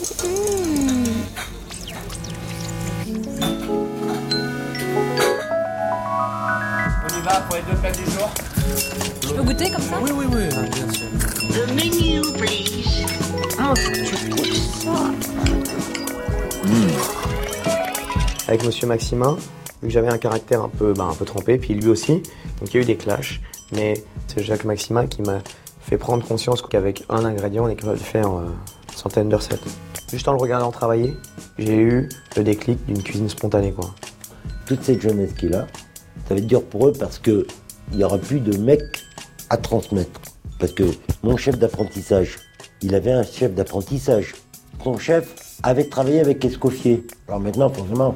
On y va pour les deux plats du jour Je peux goûter comme ça Oui, oui, oui, bien sûr. The menu, please. Oh, tu trouves ça avec Monsieur Maximin, vu que j'avais un caractère un peu, bah, un peu trempé, puis lui aussi, donc il y a eu des clashs. Mais c'est Jacques Maximin qui m'a fait prendre conscience qu'avec un ingrédient, on est capable de faire euh, une centaine de recettes. Juste en le regardant travailler, j'ai eu le déclic d'une cuisine spontanée, quoi. toute cette jeunesse qui est là, ça va être dur pour eux parce que il n'y aura plus de mecs à transmettre. Parce que mon chef d'apprentissage, il avait un chef d'apprentissage. Son chef avait travaillé avec Escoffier. Alors maintenant, forcément,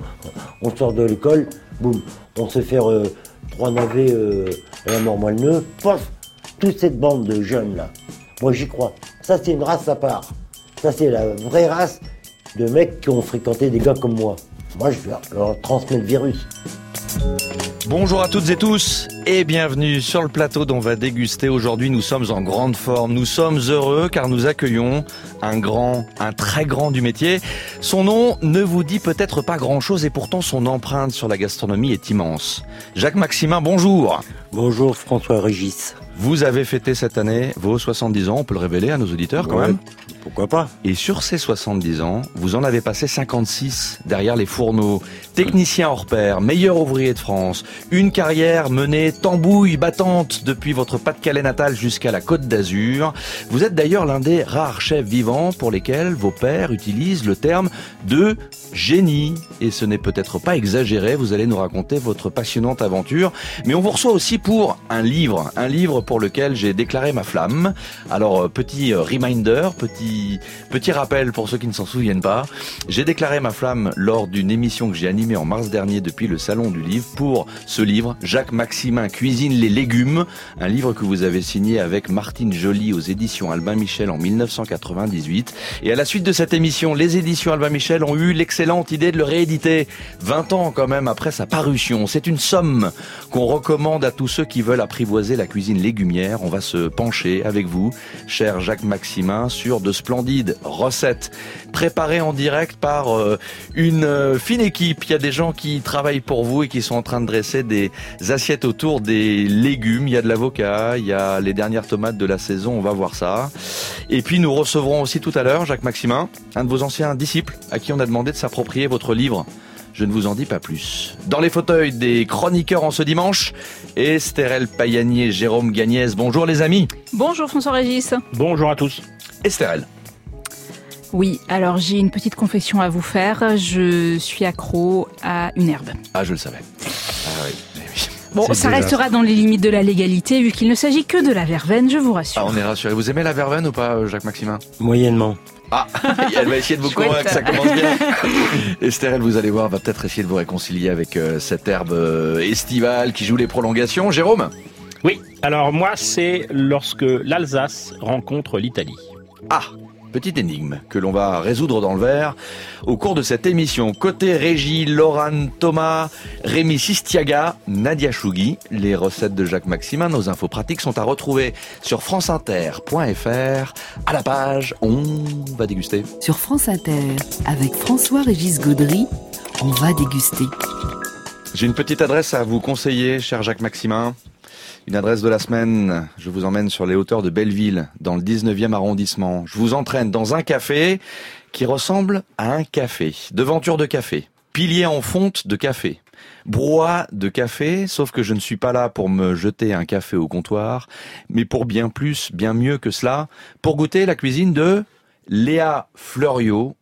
on sort de l'école, boum, on se fait euh, trois navets euh, à la mort moelle pof, toute cette bande de jeunes là. Moi j'y crois. Ça c'est une race à part. Ça c'est la vraie race de mecs qui ont fréquenté des gars comme moi. Moi je vais leur transmettre le virus. Bonjour à toutes et tous et bienvenue sur le plateau dont on va déguster. Aujourd'hui, nous sommes en grande forme. Nous sommes heureux car nous accueillons un grand, un très grand du métier. Son nom ne vous dit peut-être pas grand-chose et pourtant son empreinte sur la gastronomie est immense. Jacques Maximin, bonjour. Bonjour François Régis. Vous avez fêté cette année vos 70 ans, on peut le révéler à nos auditeurs quand Ouais, même. Pourquoi pas Et sur ces 70 ans, vous en avez passé 56 derrière les fourneaux, technicien hors pair, meilleur ouvrier de France, une carrière menée tambouille battante depuis votre Pas-de-Calais natal jusqu'à la Côte d'Azur. Vous êtes d'ailleurs l'un des rares chefs vivants pour lesquels vos pères utilisent le terme de génie. Et ce n'est peut-être pas exagéré, vous allez nous raconter votre passionnante aventure. Mais on vous reçoit aussi pour un livre, un livre pour lequel j'ai déclaré ma flamme. Alors, euh, petit euh, reminder, petit, petit rappel pour ceux qui ne s'en souviennent pas. J'ai déclaré ma flamme lors d'une émission que j'ai animée en mars dernier depuis le Salon du Livre pour ce livre, Jacques Maximin cuisine les légumes, un livre que vous avez signé avec Martine Joly aux éditions Albin Michel en 1998. Et à la suite de cette émission, les éditions Albin Michel ont eu l'excellente idée de le rééditer 20 ans quand même après sa parution. C'est une somme qu'on recommande à tous ceux qui veulent apprivoiser la cuisine légumière. On va se pencher avec vous, cher Jacques Maximin, sur de splendides recettes préparées en direct par euh, une euh, fine équipe. Il y a des gens qui travaillent pour vous et qui sont en train de dresser des assiettes autour des légumes. Il y a de l'avocat, il y a les dernières tomates de la saison. On va voir ça. Et puis nous recevrons aussi tout à l'heure Jacques Maximin, un de vos anciens disciples, à qui on a demandé de s'approprier votre livre. Je ne vous en dis pas plus. Dans les fauteuils des chroniqueurs en ce dimanche, Estherelle Payani et Jérôme Gagnès. Bonjour les amis. Bonjour François Régis. Bonjour à tous. Estherelle. Oui, alors j'ai une petite confession à vous faire. Je suis accro à une herbe. Ah, je le savais. Ah oui. Bon, ça déjà restera dans les limites de la légalité vu qu'il ne s'agit que de la verveine, je vous rassure. Ah, on est rassurés. Vous aimez la verveine ou pas, euh, Jacques Maximin? Moyennement. Ah, elle va essayer de vous convaincre, ça commence bien. Esther, elle, vous allez voir, va peut-être essayer de vous réconcilier avec euh, cette herbe euh, estivale qui joue les prolongations. Jérôme? Oui, alors moi, c'est lorsque l'Alsace rencontre l'Italie. Ah Petite énigme que l'on va résoudre dans le verre au cours de cette émission. Côté Régie, Laurent Thomas, Rémi Sistiaga, Nadia Chougui. Les recettes de Jacques Maximin, nos infos pratiques sont à retrouver sur franceinter.fr. À la page, on va déguster. Sur France Inter, avec François-Régis Gaudry, on va déguster. J'ai une petite adresse à vous conseiller, cher Jacques Maximin. Une adresse de la semaine. Je vous emmène sur les hauteurs de Belleville, dans le 19e arrondissement. Je vous entraîne dans un café qui ressemble à un café. Devanture de café. Pilier en fonte de café. Brouhaha de café, sauf que je ne suis pas là pour me jeter un café au comptoir, mais pour bien plus, bien mieux que cela, pour goûter la cuisine de Léa Fleuriot.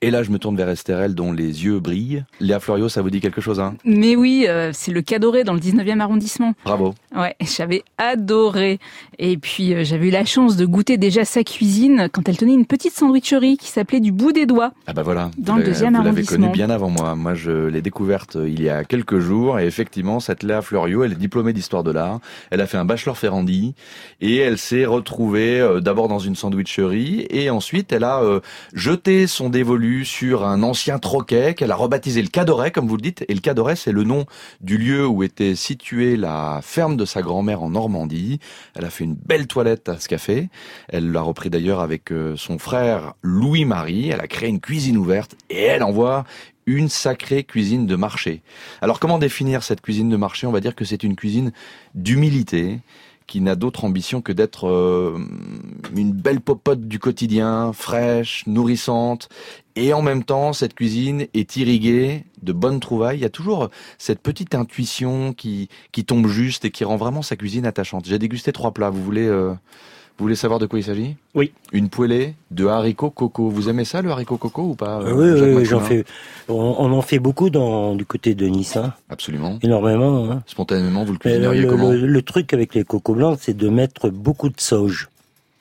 Et là, je me tourne vers Estherelle, dont les yeux brillent. Léa Fleuriot, ça vous dit quelque chose, hein? Mais oui, euh, c'est le Cadoré dans le 19e arrondissement. Bravo. Ouais, j'avais adoré. Et puis euh, j'avais eu la chance de goûter déjà sa cuisine quand elle tenait une petite sandwicherie qui s'appelait du bout des doigts. Ah bah voilà. Dans le deuxième Vous l'avez arrondissement. connue bien avant moi. Moi, je l'ai découverte euh, il y a quelques jours. Et effectivement, cette Léa Fleuriot, elle est diplômée d'histoire de l'art. Elle a fait un bachelor Ferrandi. Et elle s'est retrouvée euh, d'abord dans une sandwicherie. Et ensuite, elle a euh, jeté son dévolu sur un ancien troquet qu'elle a rebaptisé le Cadoret, comme vous le dites. Et le Cadoret, c'est le nom du lieu où était située la ferme de sa grand-mère en Normandie. Elle a fait une belle toilette à ce café. Elle l'a repris d'ailleurs avec euh, son frère Louis-Marie. Elle a créé une cuisine ouverte et elle envoie une sacrée cuisine de marché. Alors comment définir cette cuisine de marché? On va dire que c'est une cuisine d'humilité, qui n'a d'autre ambition que d'être euh, une belle popote du quotidien, fraîche, nourrissante. Et en même temps, cette cuisine est irriguée de bonnes trouvailles. Il y a toujours cette petite intuition qui, qui tombe juste et qui rend vraiment sa cuisine attachante. J'ai dégusté trois plats. Vous voulez, euh, vous voulez savoir de quoi il s'agit? Oui. Une poêlée de haricots coco. Vous aimez ça, le haricot coco ou pas Euh, euh, oui, Jacques oui, j'en fais. On, on en fait beaucoup dans du côté de Nice, hein. Absolument. énormément. Hein. Spontanément, vous le le, cuisineriez le- comment? le- le truc avec les cocos blancs, c'est de mettre beaucoup de sauge.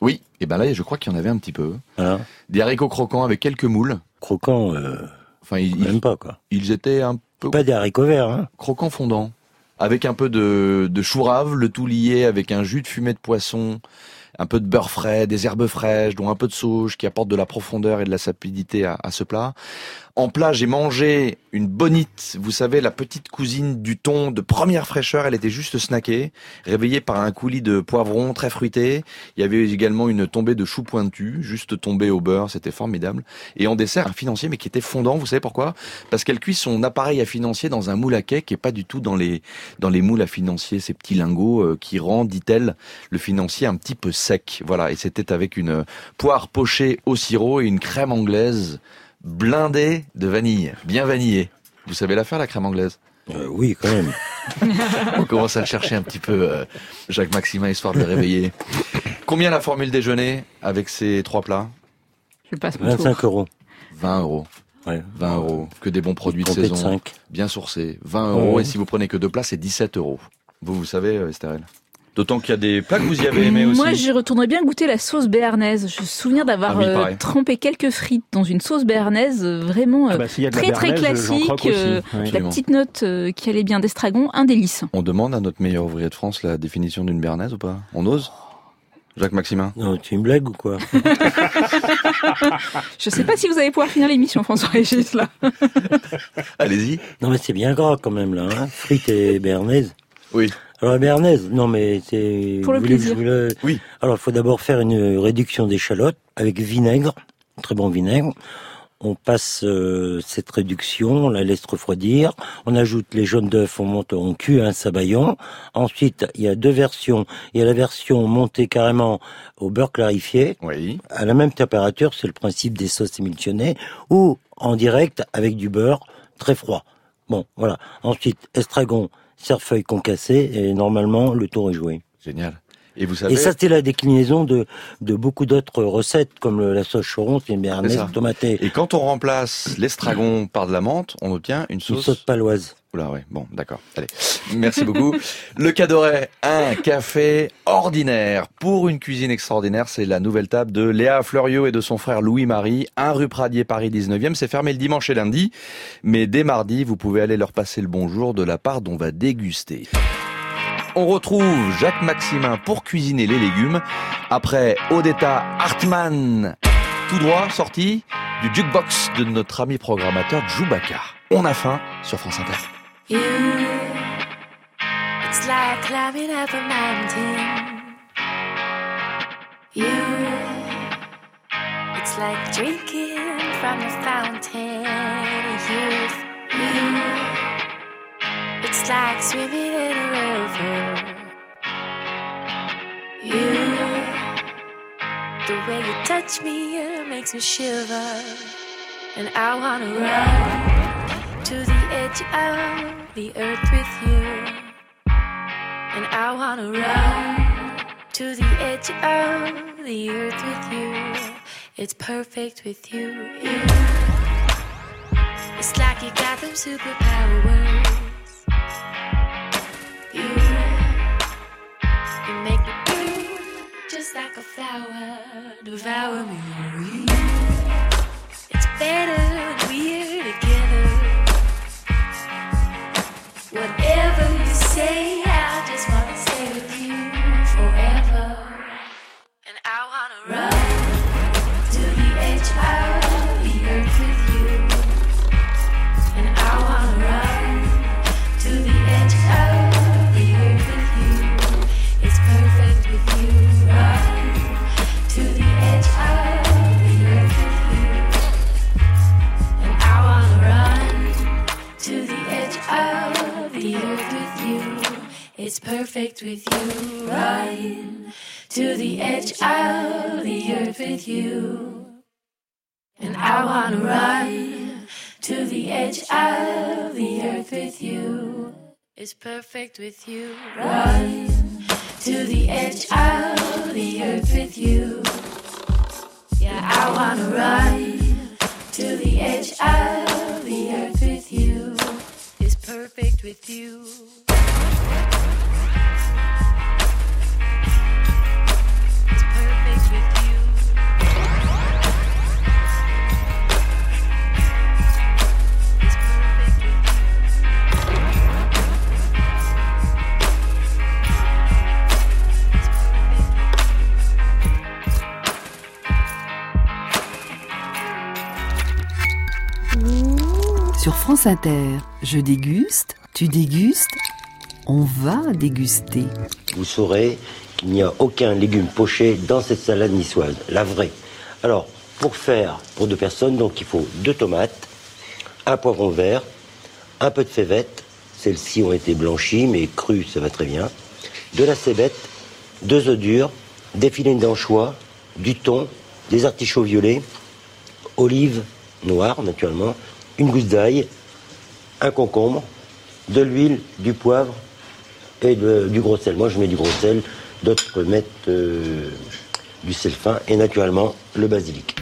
Oui. Et ben là, je crois qu'il y en avait un petit peu. Voilà. Des haricots croquants avec quelques moules. Croquant, euh, Enfin, ils, même ils- pas quoi. ils étaient un peu Pas des haricots verts, hein. croquant fondant, avec un peu de, de chou rave, le tout lié avec un jus de fumée de poisson, un peu de beurre frais, des herbes fraîches, dont un peu de sauge qui apporte de la profondeur et de la sapidité à, à ce plat. En plat, j'ai mangé une bonite, vous savez, la petite cousine du thon de première fraîcheur, elle était juste snackée, réveillée par un coulis de poivron très fruité. Il y avait également une tombée de chou pointu, juste tombée au beurre, c'était formidable. Et en dessert, un financier, mais qui était fondant, vous savez pourquoi? Parce qu'elle cuit son appareil à financier dans un moule à cake et pas du tout dans les, dans les moules à financier, ces petits lingots euh, qui rendent, dit-elle, le financier un petit peu sec. Voilà, et c'était avec une poire pochée au sirop et une crème anglaise blindée de vanille, bien vanillée. Vous savez la faire, la crème anglaise? Euh, oui, quand même. On commence à le chercher un petit peu, euh, Jacques Maximin, histoire de le réveiller. Combien la formule déjeuner avec ces trois plats? Je passe mon tour. 25 euros. 20 euros. Ouais. 20 euros. Que des bons produits de saison. 5. Bien sourcés. 20 euros. Ouais. Et si vous prenez que deux plats, c'est 17 euros. Vous, vous savez, euh, Estherelle D'autant qu'il y a des plats que vous y avez aimés aussi. Moi, j'y retournerais bien goûter la sauce béarnaise. Je me souviens d'avoir Ah oui, euh, trempé quelques frites dans une sauce béarnaise, euh, vraiment euh, Ah bah, de la très très classique. euh, Oui. la petite note euh, qui allait bien d'estragon, un délice. On demande à notre meilleur ouvrier de France la définition d'une béarnaise ou pas? On ose? Jacques Maximin Non, tu une blague ou quoi? Je sais pas si vous allez pouvoir finir l'émission, François-Régis, là. Allez-y. Non, mais c'est bien gras quand même, là. Hein. Frites et béarnaise. Oui. Alors, la béarnaise, non, mais c'est... Pour le vous voulez que plaisir. Oui. Alors, il faut d'abord faire une réduction d'échalotes avec vinaigre, très bon vinaigre. On passe euh, cette réduction, on la laisse refroidir. On ajoute les jaunes d'œufs, on monte, on cuit un sabayon. Ensuite, il y a deux versions. Il y a la version montée carrément au beurre clarifié, Oui. à la même température, c'est le principe des sauces émulsionnées, ou en direct avec du beurre très froid. Bon, voilà. Ensuite, estragon, cerfeuil concassé, et normalement, le tour est joué. Génial. Et vous savez Et ça, c'est la déclinaison de, de beaucoup d'autres recettes, comme le- la sauce choron, c'est une béarnaise ça. tomatée, Et quand on remplace l'estragon par de la menthe, on obtient une une sauce. sauce paloise. Bon, d'accord. Allez. Merci beaucoup. Le Cadoret, un café ordinaire pour une cuisine extraordinaire. C'est la nouvelle table de Léa Fleuriot et de son frère Louis-Marie. Un rue Pradier, Paris 19e. C'est fermé le dimanche et lundi. Mais dès mardi, vous pouvez aller leur passer le bonjour de la part dont va déguster. On retrouve Jacques Maximin pour cuisiner les légumes. Après Odetta Hartmann, tout droit sorti du jukebox de notre ami programmateur Djoubaka. On a faim sur France Inter. You, it's like climbing up a mountain. You, it's like drinking from a fountain. Youth, you, it's like swimming in a river. You, the way you touch me it makes me shiver, and I wanna run edge of the earth with you. And I wanna run to the edge of the earth with you. It's perfect with you. you. It's like you got them superpowers. You, you make me bloom just like a flower. Devour me. It's better when we're perfect with you. Right to the edge of the earth with you. And I wanna ride to the edge of the earth with you. It's perfect with you. Ride to the edge of the earth with you. Yeah, I wanna ride to the edge of perfect with you. Sur France Inter, je déguste, tu dégustes, on va déguster. Vous saurez qu'il n'y a aucun légume poché dans cette salade niçoise, la vraie. Alors, pour faire pour deux personnes, donc il faut deux tomates, un poivron vert, un peu de févette, celles-ci ont été blanchies, mais crues, ça va très bien, de la cébette, deux œufs durs, des filets d'anchois, du thon, des artichauts violets, olives noires, naturellement, une gousse d'ail, un concombre, de l'huile, du poivre et du gros sel. Moi, je mets du gros sel, d'autres mettent euh, du sel fin et naturellement le basilic.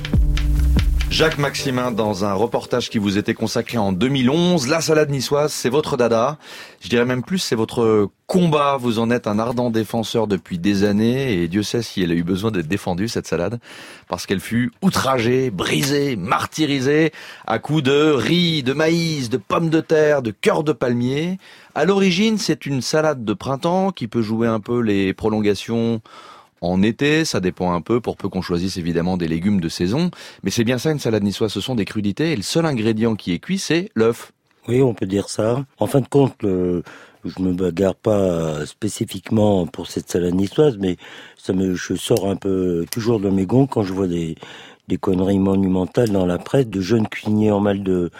Jacques Maximin dans un reportage qui vous était consacré en 2011. La salade niçoise, c'est votre dada. Je dirais même plus, c'est votre combat. Vous en êtes un ardent défenseur depuis des années et Dieu sait si elle a eu besoin d'être défendue, cette salade, parce qu'elle fut outragée, brisée, martyrisée à coups de riz, de maïs, de pommes de terre, de cœur de palmier. À l'origine, c'est une salade de printemps qui peut jouer un peu les prolongations en été, ça dépend un peu, pour peu qu'on choisisse évidemment des légumes de saison. Mais c'est bien ça une salade niçoise, ce sont des crudités et le seul ingrédient qui est cuit, c'est l'œuf. Oui, on peut dire ça. En fin de compte, je me bagarre pas spécifiquement pour cette salade niçoise, mais ça me, je sors un peu toujours de mes gonds quand je vois des, des conneries monumentales dans la presse de jeunes cuisiniers en mal de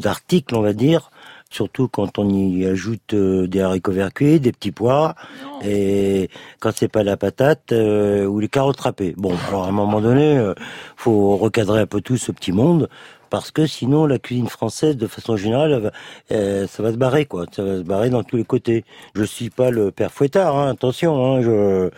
d'articles, on va dire. Surtout quand on y ajoute euh, des haricots verts cuits, des petits pois, et quand c'est pas la patate euh, ou les carottes râpées. Bon, alors à un moment donné, euh, faut recadrer un peu tout ce petit monde parce que sinon la cuisine française, de façon générale, euh, ça va se barrer quoi. Ça va se barrer dans tous les côtés. Je suis pas le père fouettard, hein, attention. Hein, je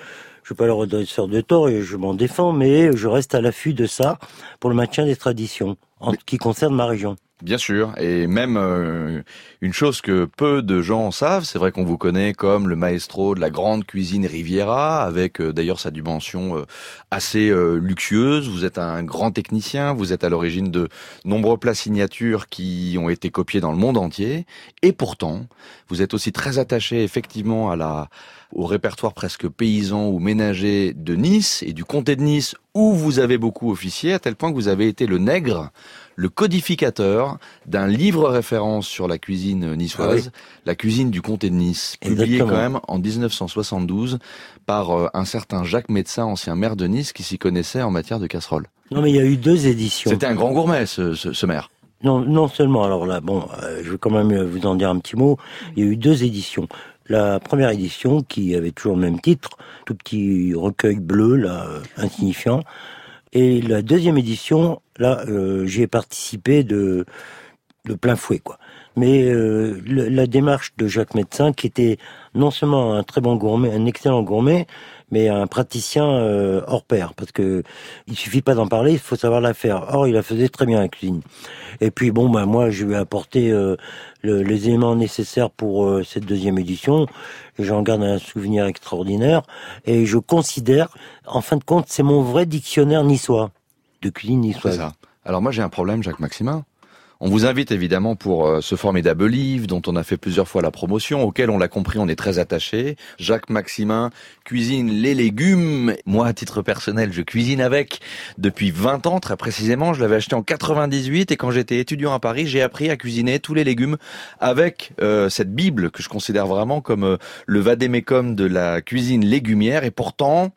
je suis pas le redresseur de tort et je m'en défends, mais je reste à l'affût de ça pour le maintien des traditions en ce qui concerne ma région. Bien sûr, et même euh, une chose que peu de gens savent, c'est vrai qu'on vous connaît comme le maestro de la grande cuisine Riviera, avec euh, d'ailleurs sa dimension euh, assez euh, luxueuse. Vous êtes un grand technicien, vous êtes à l'origine de nombreux plats signatures qui ont été copiés dans le monde entier, et pourtant, vous êtes aussi très attaché effectivement à la au répertoire presque paysan ou ménager de Nice et du comté de Nice où vous avez beaucoup officié, à tel point que vous avez été le nègre le codificateur d'un livre référence sur la cuisine niçoise, la cuisine du comté de Nice, publié Exactement. quand même en 1972 par euh, un certain Jacques Médecin, ancien maire de Nice, qui s'y connaissait en matière de casserole. Non, mais il y a eu deux éditions. C'était un grand gourmet, ce, ce, ce maire. Non, non seulement. Alors là, bon, euh, je vais quand même vous en dire un petit mot. Il y a eu deux éditions. La première édition, qui avait toujours le même titre, tout petit recueil bleu, là, insignifiant. Et la deuxième édition, là, euh, j'y ai participé de, de plein fouet, quoi. Mais euh, le- la démarche de Jacques Médecin, qui était non seulement un très bon gourmet, un excellent gourmet, mais un praticien euh, hors pair, parce que il suffit pas d'en parler, il faut savoir la faire. Or, il la faisait très bien la cuisine. Et puis bon, bah moi, je lui ai apporté euh, le- les éléments nécessaires pour euh, cette deuxième édition. Et j'en garde un souvenir extraordinaire. Et je considère, en fin de compte, c'est mon vrai dictionnaire niçois de cuisine C'est niçoise. ça. Alors moi j'ai un problème, Jacques Maximin. On vous invite évidemment pour euh, ce formidable livre dont on a fait plusieurs fois la promotion, auquel on l'a compris, on est très attaché. Jacques Maximin cuisine les légumes. Moi, à titre personnel, je cuisine avec depuis 20 ans, très précisément. Je l'avais acheté en 98 et quand j'étais étudiant à Paris, j'ai appris à cuisiner tous les légumes avec euh, cette Bible que je considère vraiment comme euh, le vadémécum de la cuisine légumière. Et pourtant,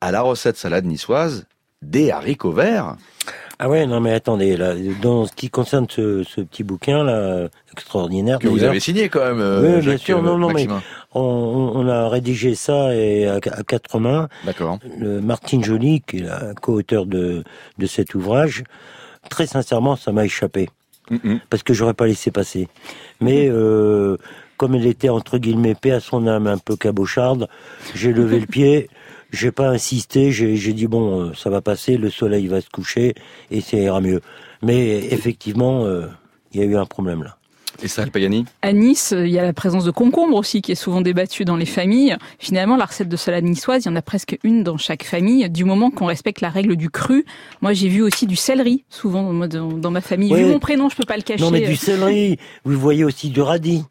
à la recette salade niçoise, des haricots verts. Ah ouais, non mais attendez, là, dans ce qui concerne ce, ce petit bouquin là, extraordinaire. Que vous avez signé quand même. euh, Oui, bien sûr, non, non, mais- on, a rédigé ça et à, à quatre mains. D'accord. Martine Joly, qui est la co-auteur de, de cet ouvrage, très sincèrement, ça m'a échappé parce que j'aurais pas laissé passer. Mais euh, comme elle était entre guillemets paix à son âme un peu cabocharde, j'ai levé le pied. J'ai pas insisté, j'ai j'ai dit bon, euh, ça va passer, le soleil va se coucher et ça ira mieux. Mais effectivement, euh, il y a eu un problème là. Et ça, Payani À Nice, euh, il y a la présence de concombre aussi qui est souvent débattue dans les familles. Finalement, la recette de salade niçoise, il y en a presque une dans chaque famille, du moment qu'on respecte la règle du cru. Moi, j'ai vu aussi du céleri, souvent dans ma famille. Ouais. Vu mon prénom, je peux pas le cacher. Non mais du céleri, vous voyez aussi du radis,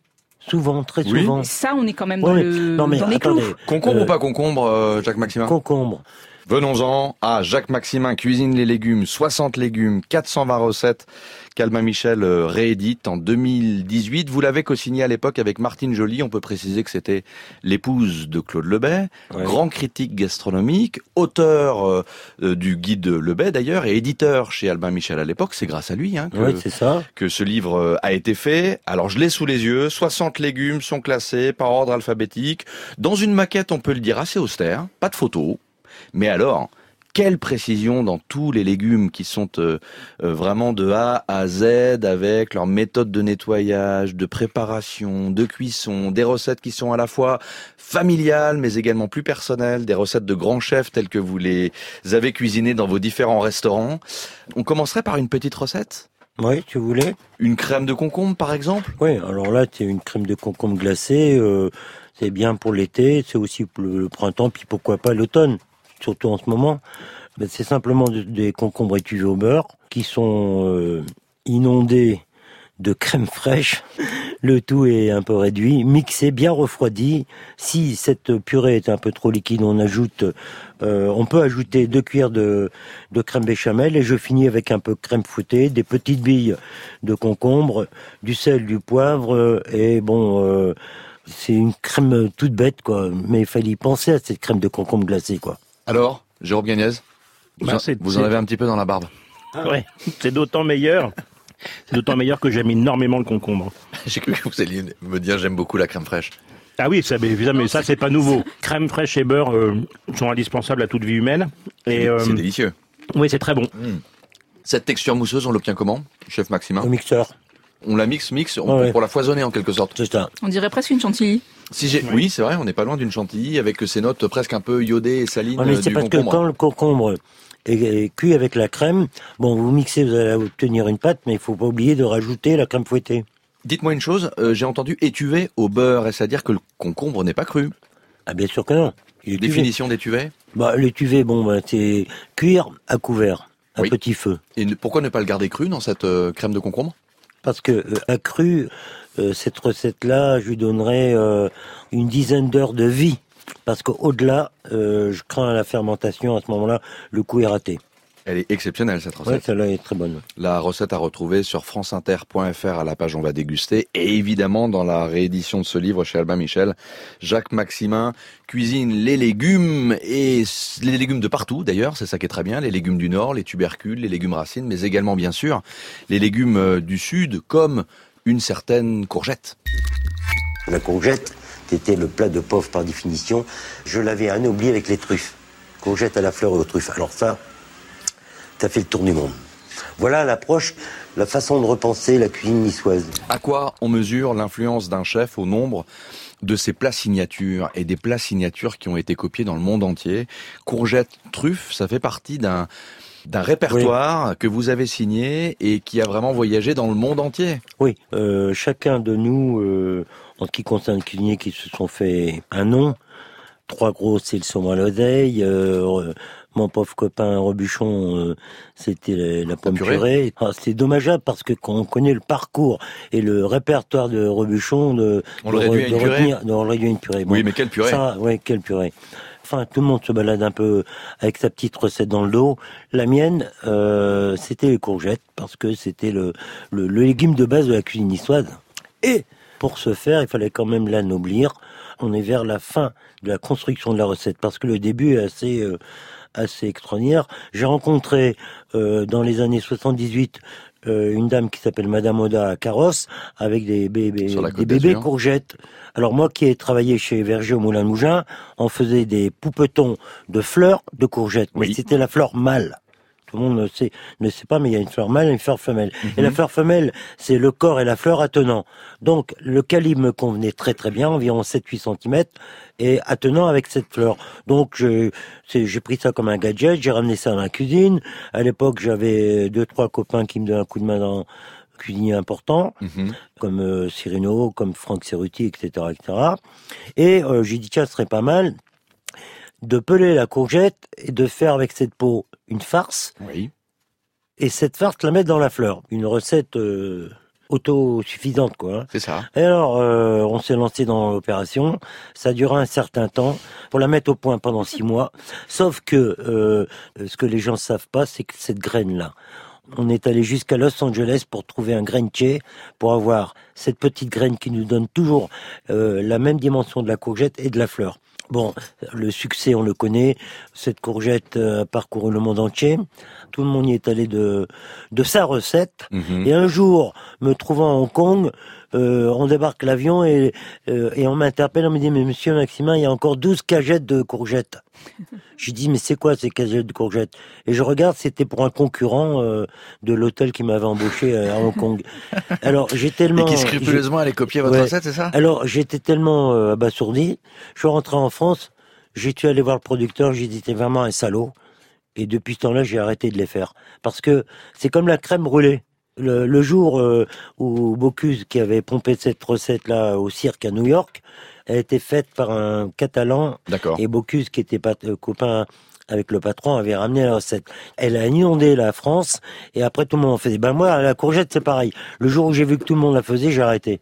souvent, très Oui. souvent. Ça, on est quand même dans, le, non mais dans les clous. Concombre Euh, ou pas concombre, euh, Jacques Maximin? Concombre. Venons-en à Jacques Maximin cuisine les légumes, 60 légumes, 420 recettes qu'Albin Michel euh, réédite en 2018. Vous l'avez co-signé à l'époque avec Martine Joly. On peut préciser que c'était l'épouse de Claude Lebet, Ouais. grand critique gastronomique, auteur euh, euh, du guide Lebet d'ailleurs et éditeur chez Albin Michel à l'époque. C'est grâce à lui hein, que, Ouais, c'est ça. que ce livre a été fait. Alors je l'ai sous les yeux. 60 légumes sont classés par ordre alphabétique. Dans une maquette, on peut le dire assez austère. Pas de photos. Mais alors, quelle précision dans tous les légumes qui sont euh, euh, vraiment de A à Z avec leur méthode de nettoyage, de préparation, de cuisson, des recettes qui sont à la fois familiales mais également plus personnelles, des recettes de grands chefs telles que vous les avez cuisinées dans vos différents restaurants. On commencerait par une petite recette? Oui, tu voulais Une crème de concombre par exemple? Oui, alors là, c'est une crème de concombre glacée. euh, c'est bien pour l'été, c'est aussi pour le, le printemps, puis pourquoi pas l'automne, surtout en ce moment. Ben, c'est simplement de- des concombres étuvés au beurre qui sont euh, inondés de crème fraîche. Le tout est un peu réduit, mixé, bien refroidi. Si cette purée est un peu trop liquide, on ajoute, euh, on peut ajouter deux cuillères de, crème béchamel et je finis avec un peu de crème fouettée, des petites billes de concombre, du sel, du poivre et bon, euh, c'est une crème toute bête quoi. Mais il fallait penser à cette crème de concombre glacée quoi. Alors, Jérôme Gagnez vous, Bah, en, c'est- vous en c'est- avez un petit peu dans la barbe. Ouais, c'est d'autant meilleur. C'est d'autant meilleur que j'aime énormément le concombre. J'ai cru que vous alliez me dire j'aime beaucoup la crème fraîche. Ah oui, ça, mais, mais ça c'est pas nouveau. Crème fraîche et beurre euh, sont indispensables à toute vie humaine. Et euh, C'est délicieux. oui, c'est très bon. Cette texture mousseuse, on l'obtient comment, chef Maximin Au mixeur, On la mixe, mixe, on Ah ouais. pour la foisonner en quelque sorte. c'est ça. On dirait presque une chantilly. Si j'ai, oui, c'est vrai, on n'est pas loin d'une chantilly avec ses notes presque un peu iodées et salines Ouais, mais euh, c'est du parce que quand le concombre est, cuit avec la crème, bon, vous mixez, vous allez obtenir une pâte, mais il faut pas oublier de rajouter la crème fouettée. Dites-moi une chose, euh, j'ai entendu étuver au beurre, et c'est-à-dire que le concombre n'est pas cru? Ah bien sûr que non. Définition d'étuver? Bah, l'étuvé, bon, bah, c'est cuire à couvert, à Oui. petit feu. Et ne- pourquoi ne pas le garder cru dans cette euh, crème de concombre? Parce que euh, à cru, euh, cette recette-là, je lui donnerais euh, une dizaine d'heures de vie. Parce qu'au-delà, euh, je crains la fermentation. À ce moment-là, le coup est raté. Elle est exceptionnelle cette recette. celle-là est très bonne. La recette à retrouver sur franceinter.fr à la page On va déguster et évidemment dans la réédition de ce livre chez Albin Michel, Jacques Maximin cuisine les légumes et les légumes de partout d'ailleurs, c'est ça qui est très bien, les légumes du nord, les tubercules, les légumes racines, mais également bien sûr les légumes euh, du sud comme une certaine courgette. La courgette, qui était le plat de pauvre par définition, je l'avais anobli avec les truffes. Courgette à la fleur et aux truffes. Alors ça, ça fait le tour du monde. Voilà l'approche, la façon de repenser la cuisine niçoise. À quoi on mesure l'influence d'un chef au nombre de ses plats signatures et des plats signatures qui ont été copiés dans le monde entier? Courgette, truffe, ça fait partie d'un d'un répertoire que vous avez signé et qui a vraiment voyagé dans le monde entier. Oui, euh, chacun de nous, euh, en ce qui concerne les qui se sont fait un nom, trois gros, c'est le saumon à l'oseille, euh, mon pauvre copain Rebuchon, euh, c'était la, la pomme purée. purée. Ah, c'est dommageable parce que quand on connaît le parcours et le répertoire de Rebuchon, de, On à une de purée retenir- on une purée. Bon, Oui, mais quelle purée ça, ouais, quelle purée. Tout le monde se balade un peu avec sa petite recette dans le dos. La mienne, euh, c'était les courgettes parce que c'était le légume de base de la cuisine niçoise. Et pour ce faire, il fallait quand même l'anoblir. On est vers la fin de la construction de la recette parce que le début est assez euh, assez extraordinaire. J'ai rencontré euh, dans les années 78 euh, une dame qui s'appelle Madame Oda Carrosse avec des bébés, des bébés courgettes. Alors moi qui ai travaillé chez Verger au Moulin Mougin, on faisait des poupetons de fleurs de courgettes, mais Oui. c'était la fleur mâle. Tout le monde ne sait, ne sait pas, mais il y a une fleur mâle et une fleur femelle. Et Mhm. la fleur femelle, c'est le corps et la fleur attenant. Donc le calibre me convenait très très bien, environ 7-8 cm, et attenant avec cette fleur. Donc j'ai pris ça comme un gadget, j'ai ramené ça dans la cuisine. À l'époque, j'avais deux trois copains qui me donnaient un coup de main dans cuisinier important, Mhm. comme euh, Cyrino, comme Franck Cerruti, etc., etc. Et euh, j'ai dit tiens, ce serait pas mal de peler la courgette et de faire avec cette peau une farce Oui. et cette farce la mettre dans la fleur. Une recette euh, autosuffisante, quoi. hein. C'est ça. Et alors, euh, on s'est lancé dans l'opération. Ça a duré un certain temps pour la mettre au point pendant six mois. Sauf que euh, ce que les gens savent pas, c'est que cette graine-là, on est allé jusqu'à Los Angeles pour trouver un grainier, pour avoir cette petite graine qui nous donne toujours euh, la même dimension de la courgette et de la fleur. Bon, le succès, on le connaît. Cette courgette euh, a parcouru le monde entier. Tout le monde y est allé de, de sa recette. Mhm. Et un jour, me trouvant à Hong Kong, euh, on débarque l'avion et, euh, et on m'interpelle, on me dit, mais monsieur Maximin, il y a encore 12 cagettes de courgettes. J'ai dit, mais c'est quoi ces cagettes de courgettes? Et je regarde, c'était pour un concurrent euh, de l'hôtel qui m'avait embauché euh, à Hong Kong. Alors, j'ai Et tellement... qui scrupuleusement allait copier votre Ouais. recette, c'est ça? Alors, j'étais tellement euh, abasourdi, je suis rentré en France, j'ai dû aller voir le producteur, j'ai dit, t'es vraiment un salaud. Et depuis ce temps-là, j'ai arrêté de les faire. Parce que c'est comme la crème brûlée. Le, le jour euh, où Bocuse, qui avait pompé cette recette-là au cirque à New York, elle a été faite par un Catalan D'accord. et Bocuse, qui était pat- euh, copain avec le patron, avait ramené la recette. Elle a inondé la France et après tout le monde en faisait. Ben moi, la courgette, c'est pareil. Le jour où j'ai vu que tout le monde la faisait, j'ai arrêté.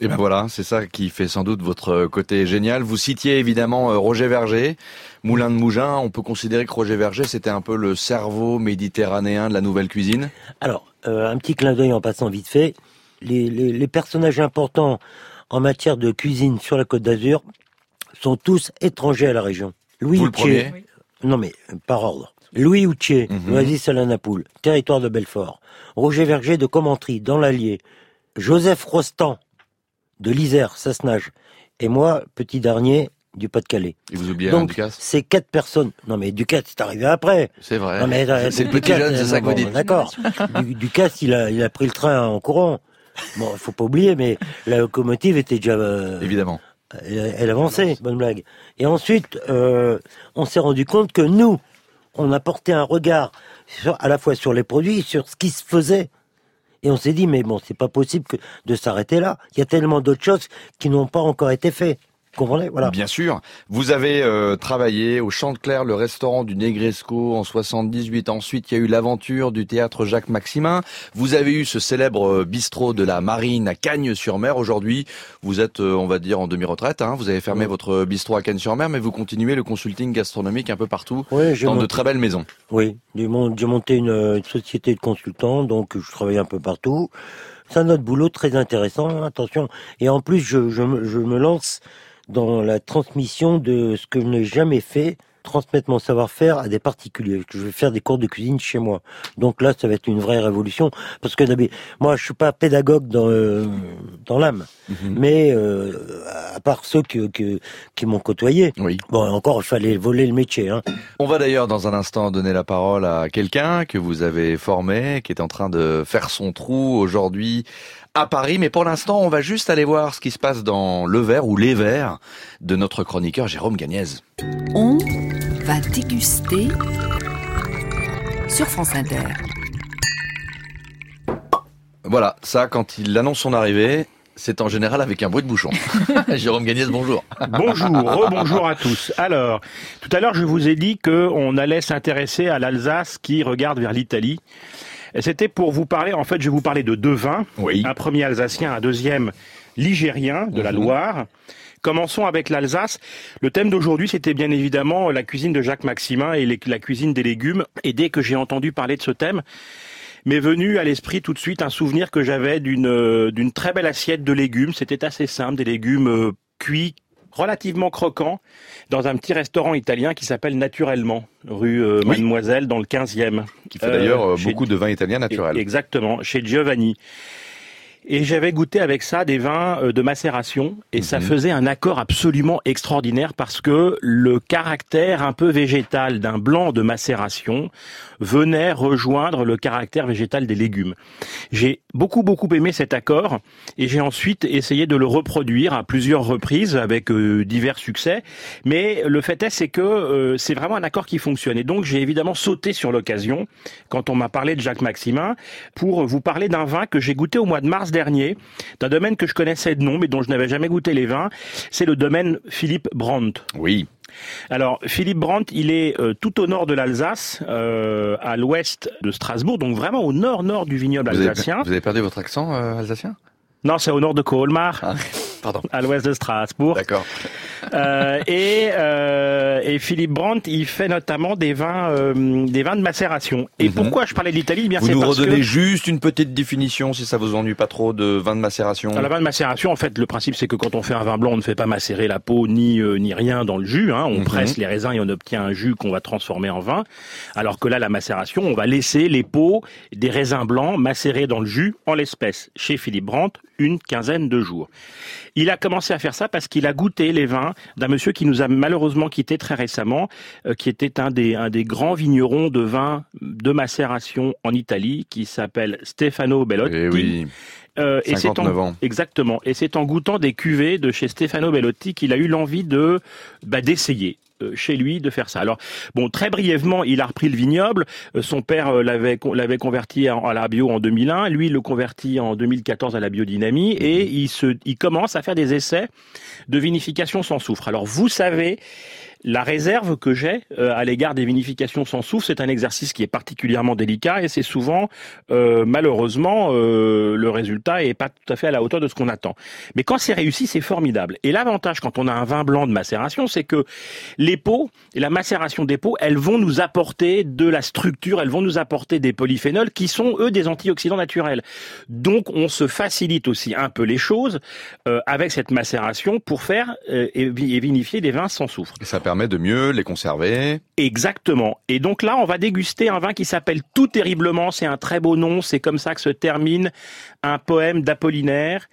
Et ben voilà, c'est ça qui fait sans doute votre côté génial. Vous citiez évidemment euh, Roger Verger, Moulin de Mougin. On peut considérer que Roger Verger, c'était un peu le cerveau méditerranéen de la nouvelle cuisine. Alors, euh, un petit clin d'œil en passant vite fait. Les, les, les personnages importants en matière de cuisine sur la Côte d'Azur sont tous étrangers à la région. Louis Vous le premier? Non mais euh, par ordre. Louis Houchet, Mhm. Noisy Salanapoul, territoire de Belfort. Roger Verger de Commentry, dans l'Allier. Joseph Rostand de l'Isère, Sassenage. Et moi, petit dernier, du Pas-de-Calais. Et vous oubliez Donc, Ducasse ces quatre personnes. Non mais Ducasse, c'est arrivé après. C'est vrai. Non, mais, euh, c'est le petit jeune, c'est euh, ça que vous dites. D'accord. Du, Ducasse, il a, il a pris le train en courant. Bon, faut pas oublier, mais la locomotive était déjà, euh, Évidemment. elle, elle avançait. Bonne blague. Et ensuite, euh, on s'est rendu compte que nous, on a porté un regard sur- à la fois sur les produits, sur ce qui se faisait. Et on s'est dit, mais bon, c'est pas possible que de s'arrêter là. Il y a tellement d'autres choses qui n'ont pas encore été faites. Comprenez Voilà. Bien sûr. Vous avez euh, travaillé au Champ de Clair, le restaurant du Negresco en 78. Ensuite, il y a eu l'aventure du théâtre Jacques Maximin. Vous avez eu ce célèbre euh, bistrot de la Marine à Cagnes-sur-Mer. Aujourd'hui, vous êtes, euh, on va dire, en demi-retraite. Hein. Vous avez fermé Oui. votre bistrot à Cagnes-sur-Mer, mais vous continuez le consulting gastronomique un peu partout, Oui, dans de monté- très belles maisons. Oui, j'ai mon- j'ai monté une, une société de consultants, donc je travaille un peu partout. C'est un autre boulot très intéressant, attention. Et en plus, je, je, me, je me lance dans la transmission de ce que je n'ai jamais fait, transmettre mon savoir-faire à des particuliers. Je vais faire des cours de cuisine chez moi. Donc là, ça va être une vraie révolution, parce que d'habitude, moi, je suis pas pédagogue dans, euh, dans l'âme, Mhm. mais euh, à part ceux que, que, qui m'ont côtoyé. Oui. Bon, encore, il fallait voler le métier. Hein. On va d'ailleurs dans un instant donner la parole à quelqu'un que vous avez formé, qui est en train de faire son trou aujourd'hui à Paris. Mais pour l'instant, on va juste aller voir ce qui se passe dans le verre ou les verres de notre chroniqueur Jérôme Gagnez. On va déguster sur France Inter. Voilà, ça, quand il annonce son arrivée, c'est en général avec un bruit de bouchon. Jérôme Gagnez, bonjour. Bonjour, rebonjour à tous. Alors, tout à l'heure, je vous ai dit qu'on allait s'intéresser à l'Alsace qui regarde vers l'Italie. C'était pour vous parler, en fait, je vais vous parler de deux vins. Oui. Un premier alsacien, un deuxième ligérien de la Mhm. Loire. Commençons avec l'Alsace. Le thème d'aujourd'hui, c'était bien évidemment la cuisine de Jacques Maximin et les- la cuisine des légumes. Et dès que j'ai entendu parler de ce thème, m'est venu à l'esprit tout de suite un souvenir que j'avais d'une euh, d'une très belle assiette de légumes. C'était assez simple, des légumes euh, cuits, relativement croquant, dans un petit restaurant italien qui s'appelle Naturellement, rue euh, Oui. Mademoiselle, dans le 15e. Qui fait d'ailleurs Euh, euh, chez- beaucoup de vins italiens naturels. Exactement, chez Giovanni. Et j'avais goûté avec ça des vins euh, de macération et ça Mhm. faisait un accord absolument extraordinaire parce que le caractère un peu végétal d'un blanc de macération venait rejoindre le caractère végétal des légumes. J'ai beaucoup beaucoup aimé cet accord et j'ai ensuite essayé de le reproduire à plusieurs reprises avec euh, divers succès. Mais le fait est c'est que euh, c'est vraiment un accord qui fonctionne et donc j'ai évidemment sauté sur l'occasion quand on m'a parlé de Jacques Maximin pour vous parler d'un vin que j'ai goûté au mois de mars dernier, d'un domaine que je connaissais de nom mais dont je n'avais jamais goûté les vins. C'est le domaine Philippe Brandt. Oui. Alors Philippe Brandt, il est euh, tout au nord de l'Alsace, euh, à l'ouest de Strasbourg, donc vraiment au nord-nord du vignoble Vous avez, alsacien. vous avez perdu votre accent euh, alsacien? Non, c'est au nord de Colmar, Ah, Pardon. à l'ouest de Strasbourg. D'accord. Euh, et, euh, et Philippe Brandt, il fait notamment des vins, euh, des vins de macération. Et Mhm. pourquoi je parlais de l'Italie? Eh Bien, Vous nous parce redonnez que juste une petite définition, si ça vous ennuie pas trop, de vin de macération. dans la vin de macération, en fait, le principe c'est que quand on fait un vin blanc, on ne fait pas macérer la peau ni euh, ni rien dans le jus. Hein. On Mhm. presse les raisins et on obtient un jus qu'on va transformer en vin. Alors que là, la macération, on va laisser les peaux des raisins blancs macérer dans le jus, en l'espèce, chez Philippe Brandt, une quinzaine de jours. Il a commencé à faire ça parce qu'il a goûté les vins d'un monsieur qui nous a malheureusement quitté très récemment, euh, qui était un des, un des grands vignerons de vin de macération en Italie, qui s'appelle Stefano Bellotti. Eh oui, Euh, et c'est en, 59 ans. Exactement. Et c'est en goûtant des cuvées de chez Stefano Bellotti qu'il a eu l'envie de bah, d'essayer chez lui de faire ça. Alors bon, très brièvement, il a repris le vignoble. Euh, son père euh, l'avait l'avait converti à, la bio en 2001. Lui, il le convertit en 2014 à la biodynamie et Mhm. il se il commence à faire des essais de vinification sans soufre. Alors vous savez. La réserve que j'ai euh, à l'égard des vinifications sans soufre, c'est un exercice qui est particulièrement délicat et c'est souvent, euh, malheureusement, euh, le résultat est pas tout à fait à la hauteur de ce qu'on attend. Mais quand c'est réussi, c'est formidable. Et l'avantage quand on a un vin blanc de macération, c'est que les pots et la macération des pots, elles vont nous apporter de la structure, elles vont nous apporter des polyphénols qui sont eux des antioxydants naturels. Donc on se facilite aussi un peu les choses euh, avec cette macération pour faire euh, et vi- et vinifier des vins sans soufre. Permet de mieux les conserver. Exactement. Et donc là, on va déguster un vin qui s'appelle Tout terriblement. C'est un très beau nom. C'est comme ça que se termine un poème d'Apollinaire.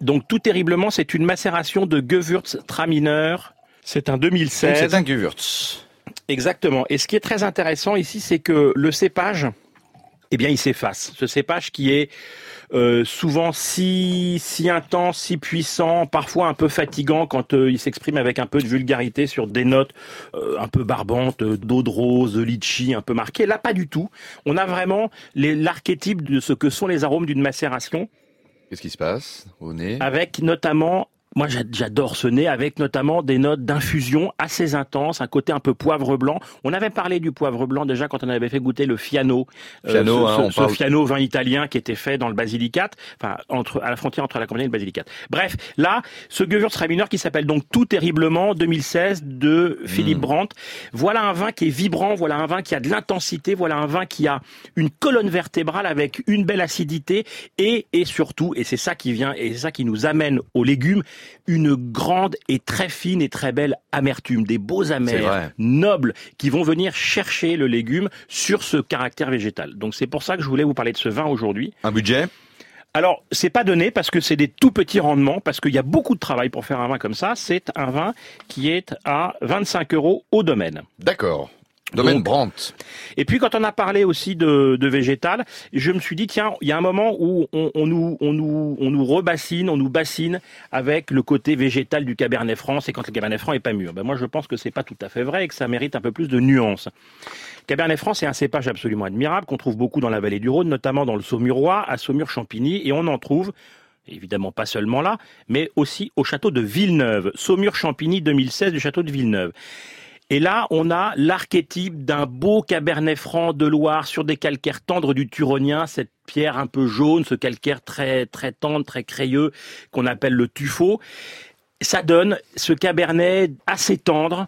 Donc Tout terriblement, c'est une macération de Gewürztraminer. C'est un Donc 2016. c'est un Gewürz. Exactement. Et ce qui est très intéressant ici, c'est que le cépage, eh bien, il s'efface. Ce cépage qui est euh, souvent si si intense, si puissant, parfois un peu fatigant quand euh, il s'exprime avec un peu de vulgarité sur des notes euh, un peu barbantes, euh, d'eau de rose, de litchi, un peu marquées. Là, pas du tout. On a vraiment l'archétype de ce que sont les arômes d'une macération, Qu'est-ce qui se passe au nez? Avec notamment moi, j'a- j'adore ce nez avec notamment des notes d'infusion assez intenses, un côté un peu poivre blanc. On avait parlé du poivre blanc déjà quand on avait fait goûter le Fiano, Fiano, ce, hein, ce- parle- Fiano vin italien qui était fait dans le Basilicate, enfin entre à la frontière entre la Campanie et le Basilicate. Bref, là, ce Gewürztraminer qui s'appelle donc Tout terriblement 2016 de Philippe Mm. Brandt. Voilà un vin qui est vibrant, voilà un vin qui a de l'intensité, voilà un vin qui a une colonne vertébrale avec une belle acidité et et surtout et c'est ça qui vient et c'est ça qui nous amène aux légumes une grande et très fine et très belle amertume, des beaux amers nobles qui vont venir chercher le légume sur ce caractère végétal. Donc c'est pour ça que je voulais vous parler de ce vin aujourd'hui. Un budget? Alors, c'est pas donné parce que c'est des tout petits rendements, parce qu'il y a beaucoup de travail pour faire un vin comme ça. C'est un vin qui est à 25 euros au domaine. D'accord. Domaine Donc- Brandt. Et puis quand on a parlé aussi de, de végétal, je me suis dit tiens, il y a un moment où on, on nous on nous on nous rebassine, on nous bassine avec le côté végétal du Cabernet Franc, c'est quand le Cabernet Franc est pas mûr. Ben moi je pense que c'est pas tout à fait vrai et que ça mérite un peu plus de nuances. Cabernet Franc, c'est un cépage absolument admirable qu'on trouve beaucoup dans la vallée du Rhône, notamment dans le Saumurois, à Saumur-Champigny, et on en trouve évidemment pas seulement là, mais aussi au château de Villeneuve, Saumur-Champigny 2016 du château de Villeneuve. Et là, on a l'archétype d'un beau cabernet franc de Loire sur des calcaires tendres du Turonien, cette pierre un peu jaune, ce calcaire très très tendre, très crayeux qu'on appelle le tuffeau. Ça donne ce cabernet assez tendre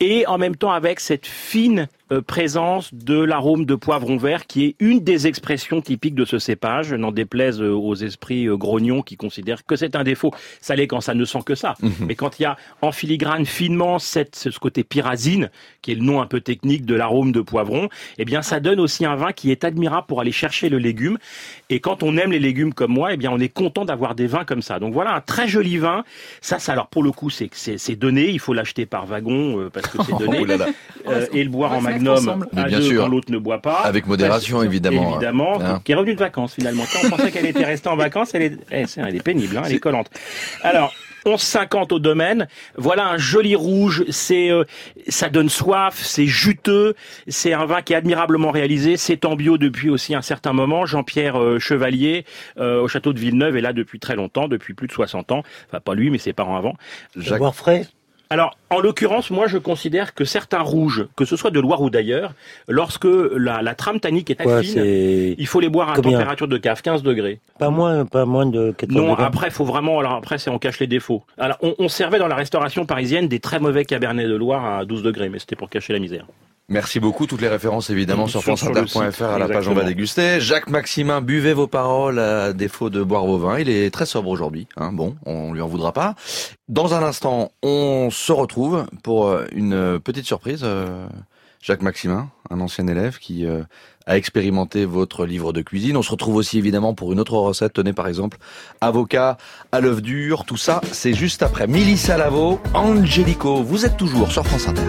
et en même temps avec cette fine présence de l'arôme de poivron vert qui est une des expressions typiques de ce cépage, n'en déplaise euh, aux esprits euh, grognons qui considèrent que c'est un défaut. Ça l'est quand ça ne sent que ça. Mhm. Mais quand il y a en filigrane finement cette, ce côté pyrazine, qui est le nom un peu technique de l'arôme de poivron, eh bien ça donne aussi un vin qui est admirable pour aller chercher le légume. Et quand on aime les légumes comme moi, eh bien on est content d'avoir des vins comme ça. Donc voilà un très joli vin. Ça, ça alors pour le coup c'est c'est c'est donné. Il faut l'acheter par wagon euh, parce que c'est donné. Oh là là. Euh, et le boire en va mettre magnum ensemble. À bien deux sûr. quand l'autre ne boit pas. Avec modération, évidemment. Évidemment. Hein. Qui est revenue de vacances finalement. Quand on pensait qu'elle était restée en vacances, elle est, eh, c'est- elle est pénible, hein, elle est collante. Alors. 11,50 au domaine. Voilà un joli rouge. C'est, euh, ça donne soif. C'est juteux. C'est un vin qui est admirablement réalisé. C'est en bio depuis aussi un certain moment. Jean-Pierre euh, Chevalier euh, au château de Villeneuve est là depuis très longtemps, depuis plus de 60 ans. Enfin pas lui, mais ses parents avant. Jacques- Boire frais Alors, en l'occurrence, moi, je considère que certains rouges, que ce soit de Loire ou d'ailleurs, lorsque la, la trame tannique est Quoi, fine, c'est il faut les boire à Combien température de cave, 15 degrés. pas moins, pas moins de 14 Non, degrés. après, faut vraiment. Alors après, c'est on cache les défauts. Alors, on, on servait dans la restauration parisienne des très mauvais cabernets de Loire à 12 degrés, mais c'était pour cacher la misère. Merci beaucoup. Toutes les références évidemment sur Sur- sur franceinter.fr à la page On va déguster. Jacques Maximin, buvez vos paroles à défaut de boire vos vins. Il est très sobre aujourd'hui. Hein. Bon, on lui en voudra pas. Dans un instant, on se retrouve pour euh, une petite surprise. euh, Jacques Maximin, un ancien élève qui euh, a expérimenté votre livre de cuisine. On se retrouve aussi évidemment pour une autre recette. Tenez par exemple, avocat à l'œuf dur. Tout ça, c'est juste après. Mélissa Lavo, Angelico. Vous êtes toujours sur France Inter.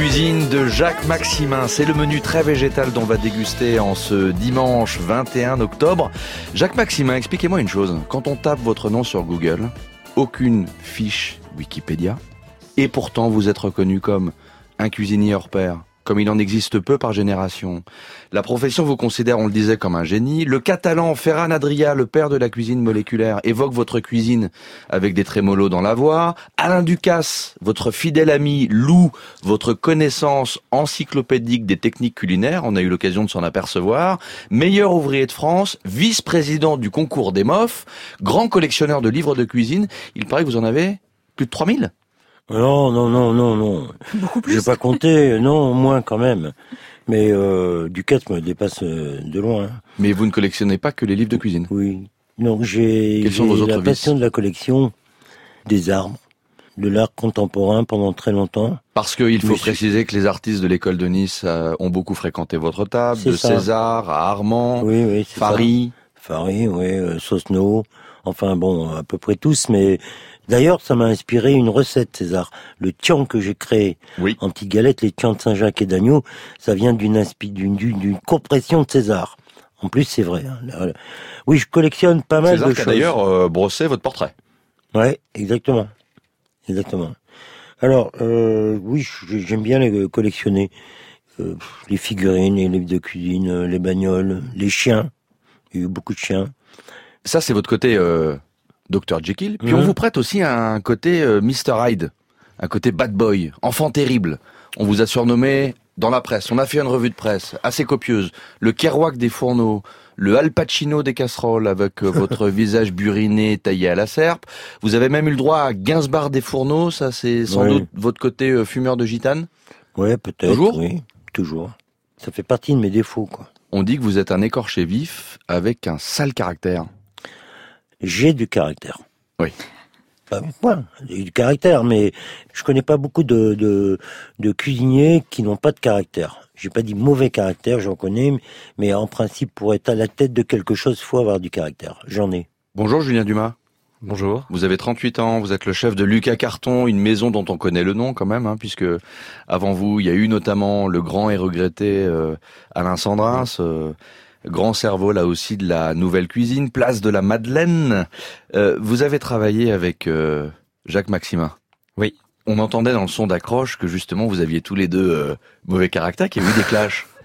Cuisine de Jacques Maximin, c'est le menu très végétal dont on va déguster en ce dimanche 21 octobre. Jacques Maximin, expliquez-moi une chose. Quand on tape votre nom sur Google, aucune fiche Wikipédia, et pourtant vous êtes reconnu comme un cuisinier hors pair, comme il en existe peu par génération. La profession vous considère, on le disait, comme un génie. Le catalan Ferran Adria, le père de la cuisine moléculaire, évoque votre cuisine avec des trémolos dans la voix. Alain Ducasse, votre fidèle ami, loue votre connaissance encyclopédique des techniques culinaires. On a eu l'occasion de s'en apercevoir. Meilleur ouvrier de France, vice-président du concours des MOF, grand collectionneur de livres de cuisine. Il paraît que vous en avez plus de 3000 Non, non, non, non, non. Beaucoup J'ai plus. pas compté, non, moins quand même. Mais euh, Ducasse me dépasse euh, de loin. Mais vous ne collectionnez pas que les livres de cuisine? Oui. Donc j'ai Quels sont vos j'ai autres la passion de la collection des armes, de l'art contemporain pendant très longtemps. Parce qu'il faut préciser que les artistes de l'école de Nice euh, ont beaucoup fréquenté votre table, de ça. César à Armand, Oui, oui, ça. Oui, euh, Sosno, enfin bon, à peu près tous, mais d'ailleurs, ça m'a inspiré une recette, César. Le tian que j'ai créé Oui. en petites galettes, les tians de Saint-Jacques et d'agneau, ça vient d'une compression de César. En plus, c'est vrai. hein. Oui, je collectionne pas mal César de choses. d'ailleurs euh, brossé votre portrait. Ouais, exactement. Exactement. Alors, euh, oui, j'ai- j'aime bien les collectionner. Euh, les figurines, les livres de cuisine, les bagnoles, les chiens. Il y a eu beaucoup de chiens. Ça, c'est votre côté euh, Dr Jekyll. Puis on Mhm. vous prête aussi un côté euh, Mr Hyde, un côté bad boy, enfant terrible. On vous a surnommé dans la presse. On a fait une revue de presse assez copieuse. Le Kerouac des fourneaux, le Al Pacino des casseroles avec euh, votre visage buriné taillé à la serpe. Vous avez même eu le droit à Gainsbar des fourneaux. Ça, c'est sans Oui. doute votre côté euh, fumeur de gitane? Ouais, peut-être. Toujours? Oui, toujours. Ça fait partie de mes défauts, quoi. On dit que vous êtes un écorché vif avec un sale caractère. J'ai du caractère. Oui. J'ai du caractère, mais je connais pas beaucoup de, de, de cuisiniers qui n'ont pas de caractère. J'ai pas dit mauvais caractère, j'en connais, mais en principe, pour être à la tête de quelque chose, il faut avoir du caractère. J'en ai. Bonjour Julien Dumas. Bonjour. Vous avez 38 ans, vous êtes le chef de Lucas Carton, une maison dont on connaît le nom quand même, hein, puisque avant vous, il y a eu notamment le grand et regretté euh, Alain Sandrin, ce grand cerveau là aussi de la nouvelle cuisine, place de la Madeleine. Euh, vous avez travaillé avec euh, Jacques Maximin. Oui. On entendait dans le son d'accroche que justement vous aviez tous les deux euh, mauvais caractère, qu'il y a eu des clashs.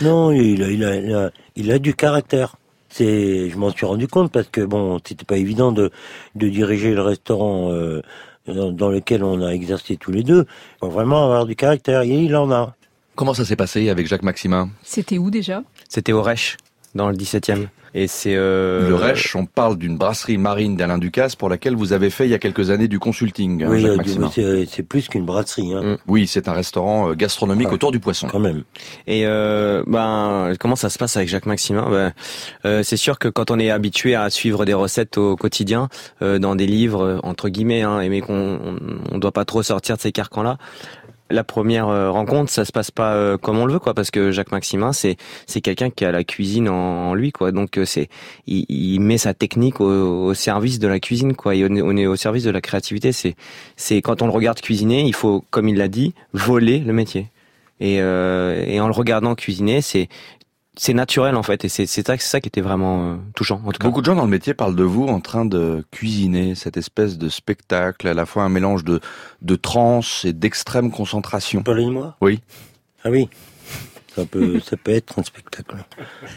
Non, il a, il a, il a, il a du caractère. C'est, je m'en suis rendu compte parce que bon, c'était pas évident de, de diriger le restaurant euh, dans, dans lequel on a exercé tous les deux. Il faut vraiment avoir du caractère. Et il en a. Comment ça s'est passé avec Jacques Maximin C'était où déjà C'était au Reich, dans le 17e. Et c'est... Euh... Le Reich, on parle d'une brasserie marine d'Alain Ducasse pour laquelle vous avez fait il y a quelques années du consulting, hein, oui, Jacques euh, Maximin. c'est, c'est plus qu'une brasserie, hein, Mm. Oui, c'est un restaurant euh, gastronomique autour du poisson. quand même. Et euh, ben comment ça se passe avec Jacques Maximin? Ben, euh, C'est sûr que quand on est habitué à suivre des recettes au quotidien euh, dans des livres euh, entre guillemets, hein, et mais qu'on on, on doit pas trop sortir de ces carcans-là. La première euh, rencontre, ça se passe pas euh, comme on le veut, quoi, parce que Jacques Maximin, c'est c'est quelqu'un qui a la cuisine en, en lui, quoi. Donc euh, c'est il, il met sa technique au, au service de la cuisine, quoi. Et on est, au service de la créativité. C'est c'est quand on le regarde cuisiner, il faut, comme il l'a dit, voler le métier. Et, euh, et en le regardant cuisiner, c'est c'est naturel en fait, et c'est c'est ça, ça qui était vraiment euh, touchant en tout cas. Beaucoup de gens dans le métier parlent de vous en train de cuisiner cette espèce de spectacle, à la fois un mélange de, de transe et d'extrême concentration. Parlez de moi? Oui. Ah oui. Ça peut, ça peut être un spectacle.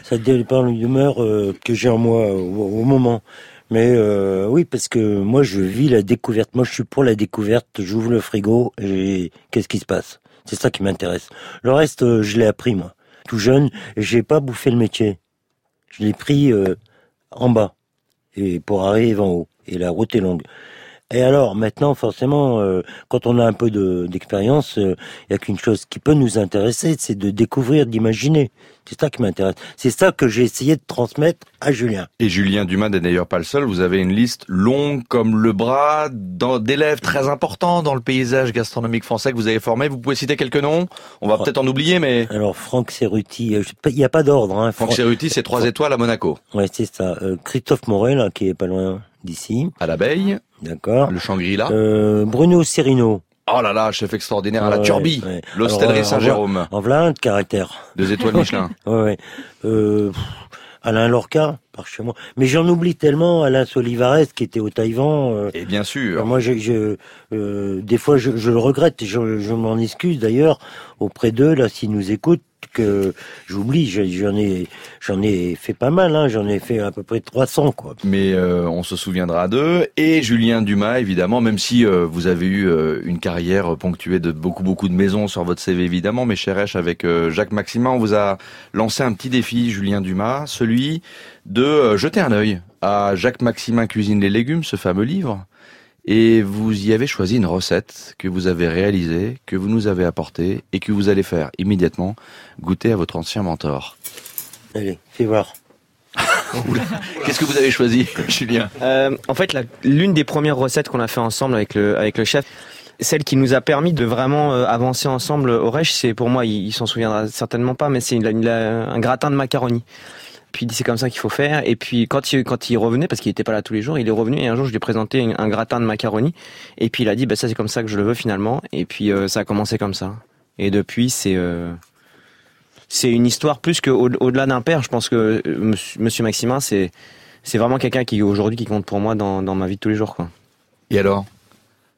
Ça dépend de l'humeur euh, que j'ai en moi au, au moment. Mais euh, oui, parce que moi, je vis la découverte. Moi, je suis pour la découverte. J'ouvre le frigo et qu'est-ce qui se passe? C'est ça qui m'intéresse. Le reste, euh, je l'ai appris moi. Tout jeune, j'ai pas bouffé le métier. Je l'ai pris euh, en bas et pour arriver en haut. Et la route est longue. Et alors, maintenant, forcément, euh, quand on a un peu de- d'expérience, il y a qu'une chose qui peut nous intéresser, c'est de découvrir, d'imaginer. C'est ça qui m'intéresse. C'est ça que j'ai essayé de transmettre à Julien. Et Julien Dumas n'est d'ailleurs pas le seul. Vous avez une liste longue comme le bras d'élèves très importants dans le paysage gastronomique français que vous avez formé. Vous pouvez citer quelques noms On va peut-être en oublier, mais Alors, Franck Cerruti, euh, il n'y a pas d'ordre. Hein. Franck Fran- Cerruti, c'est trois étoiles à Monaco. Ouais, c'est ça. Euh, Christophe Morel, là, qui est pas loin d'ici. À l'abeille, D'accord. le Shangri-La. Euh, Bruno Serino. Oh là là, chef extraordinaire à la ouais, Turbie. ouais. L'hostellerie euh, Saint-Jérôme. En voilà un de caractère. Deux étoiles Michelin. Ouais, ouais. Euh, Alain Lorca. par chez moi. Mais j'en oublie tellement Alain Solivares qui était au Taïwan. euh, Et bien sûr. moi, je, je, euh, des fois, je, je le regrette. Je, je m'en excuse d'ailleurs auprès d'eux là s'ils nous écoutent que j'oublie. Je- J'en ai, fait pas mal. Hein, j'en ai fait à peu près 300 quoi. Mais euh, on se souviendra d'eux. Et Julien Dumas, évidemment, même si euh, vous avez eu euh, une carrière ponctuée de beaucoup, beaucoup de maisons sur votre CV, évidemment, mais cher Esch, avec Jacques Maximin, on vous a lancé un petit défi, Julien Dumas, celui de jeter un œil à Jacques Maximin cuisine les légumes, ce fameux livre. Et vous y avez choisi une recette que vous avez réalisée, que vous nous avez apportée et que vous allez faire immédiatement goûter à votre ancien mentor. Allez, fais voir. Qu'est-ce que vous avez choisi, Julien? Euh, en fait, l'une des premières recettes qu'on a fait ensemble avec le, avec le chef, celle qui nous a permis de vraiment euh, avancer ensemble au Reich, c'est pour moi, il, il s'en souviendra certainement pas, mais c'est un gratin de macaroni. Puis il dit c'est comme ça qu'il faut faire. Et puis quand il, quand il revenait, parce qu'il n'était pas là tous les jours, il est revenu et un jour je lui ai présenté un, un gratin de macaroni. Et puis il a dit bah ça c'est comme ça que je le veux finalement. Et puis euh, ça a commencé comme ça. Et depuis c'est euh, c'est une histoire plus que au- au-delà d'un père. Je pense que euh, Monsieur, Monsieur Maximin c'est c'est vraiment quelqu'un qui aujourd'hui qui compte pour moi dans, dans ma vie de tous les jours quoi. Et alors?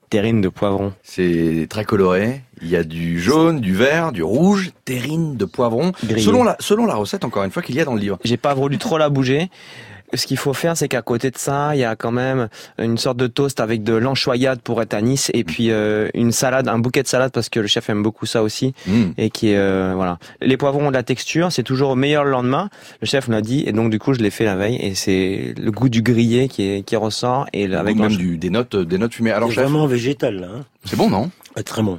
Terrine de poivron. C'est très coloré. Il y a du jaune, du vert, du rouge, terrine de poivron. Grillé. Selon la, selon la recette, encore une fois, qu'il y a dans le livre. J'ai pas voulu trop la bouger. Ce qu'il faut faire, c'est qu'à côté de ça, il y a quand même une sorte de toast avec de l'anchoyade pour être à Nice et puis euh, une salade, un bouquet de salade parce que le chef aime beaucoup ça aussi Mmh. et qui est euh, voilà. Les poivrons ont de la texture, c'est toujours meilleur le lendemain. Le chef me l'a dit et donc du coup je l'ai fait la veille et c'est le goût du grillé qui est qui ressort et le- avec même du, des notes, des notes fumées. Alors, C'est chef, vraiment végétal là. Hein. c'est bon, non? Ah, très bon.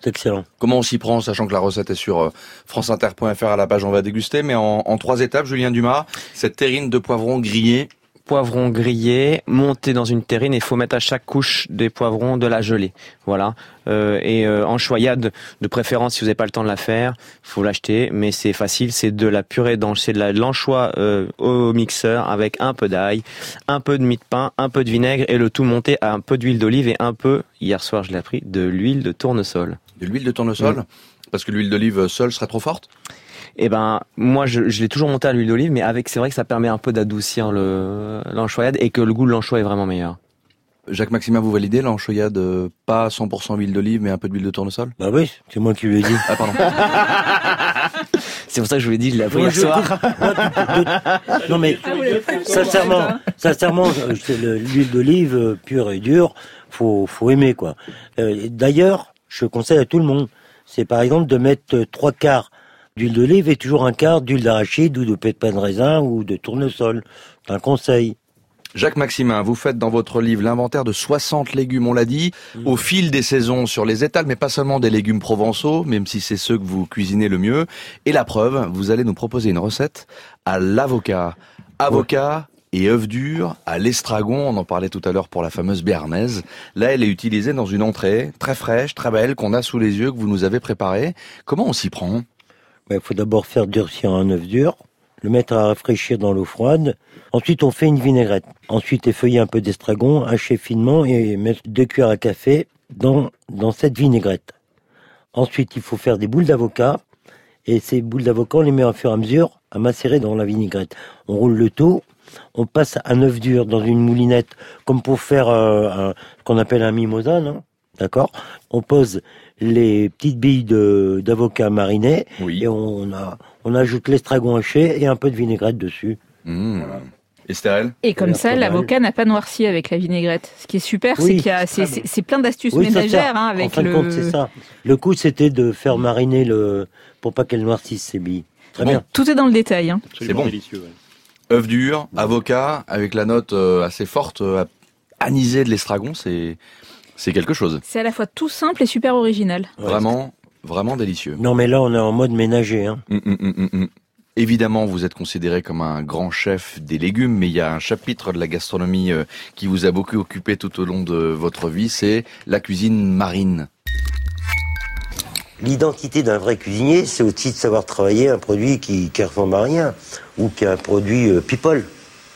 C'est excellent. Comment on s'y prend, sachant que la recette est sur euh, franceinter.fr à la page On va déguster, mais en, en trois étapes, Julien Dumas, cette terrine de poivron grillé. poivrons grillés, montés dans une terrine et il faut mettre à chaque couche des poivrons de la gelée. Voilà. Euh, et euh, anchoyade, de préférence, si vous n'avez pas le temps de la faire, faut l'acheter, mais c'est facile, c'est de la purée d'anchois, c'est de la- de l'anchois euh, au mixeur avec un peu d'ail, un peu de mie de pain, un peu de vinaigre et le tout monté à un peu d'huile d'olive et un peu, hier soir je l'ai appris, de l'huile de tournesol. De l'huile de tournesol Parce que l'huile d'olive seule serait trop forte? Eh ben, moi, je, je l'ai toujours monté à l'huile d'olive, mais avec, c'est vrai que ça permet un peu d'adoucir le l'anchoyade et que le goût de l'anchois est vraiment meilleur. Jacques Maximin, vous validez l'anchoyade euh, pas 100% huile d'olive, mais un peu d'huile de tournesol? Bah oui, c'est moi qui lui ai dit. Ah, pardon. C'est pour ça que je vous l'ai dit, je l'ai appris hier soir. non mais sincèrement, sincèrement, c'est le- l'huile d'olive euh, pure et dure, faut faut aimer quoi. Euh, D'ailleurs, je conseille à tout le monde, c'est par exemple de mettre euh, trois quarts d'huile d'olive et toujours un quart d'huile d'arachide ou de pépins de raisin ou de tournesol. C'est un conseil. Jacques Maximin, vous faites dans votre livre l'inventaire de 60 légumes, on l'a dit, au fil des saisons sur les étals, mais pas seulement des légumes provençaux, même si c'est ceux que vous cuisinez le mieux. Et la preuve, vous allez nous proposer une recette à l'avocat. Avocat et œufs durs à l'estragon, on en parlait tout à l'heure pour la fameuse béarnaise. Là, elle est utilisée dans une entrée très fraîche, très belle, qu'on a sous les yeux, que vous nous avez préparée. Comment on s'y prend? Il Ben, faut d'abord faire durcir un œuf dur, le mettre à rafraîchir dans l'eau froide. Ensuite, on fait une vinaigrette. Ensuite, effeuiller un peu d'estragon, hacher finement et mettre deux cuillères à café dans, dans cette vinaigrette. Ensuite, il faut faire des boules d'avocat. Et ces boules d'avocat, on les met au fur et à mesure à macérer dans la vinaigrette. On roule le tout. On passe un œuf dur dans une moulinette, comme pour faire euh, un- ce qu'on appelle un mimosa, non? D'accord? On pose les petites billes de- d'avocat marinées Oui. et on, a, on ajoute l'estragon haché et un peu de vinaigrette dessus. Mmh. Estherelle? Et comme ça, l'avocat n'a pas noirci avec la vinaigrette. Ce qui est super, Oui, c'est qu'il y a, très c'est, c'est- c'est plein d'astuces Oui, ménagères hein, en avec fin de le. compte, c'est ça. Le coup, c'était de faire mariner le pour pas qu'elle noircisse ces billes. Très Bon. bien. Tout est dans le détail. Hein. Absolument bon. délicieux. ouais. Œuf dur, avocat, avec la note euh, assez forte, euh, anisée de l'estragon, c'est c'est quelque chose. C'est à la fois tout simple et super original. Ouais. Vraiment, vraiment délicieux. Non, mais là, on est en mode ménager. Hein. Hum, hum, hum. Évidemment, vous êtes considéré comme un grand chef des légumes, mais il y a un chapitre de la gastronomie euh, qui vous a beaucoup occupé tout au long de votre vie, c'est la cuisine marine. L'identité d'un vrai cuisinier, c'est aussi de savoir travailler un produit qui, qui ressemble à rien, ou qui est un produit euh, people,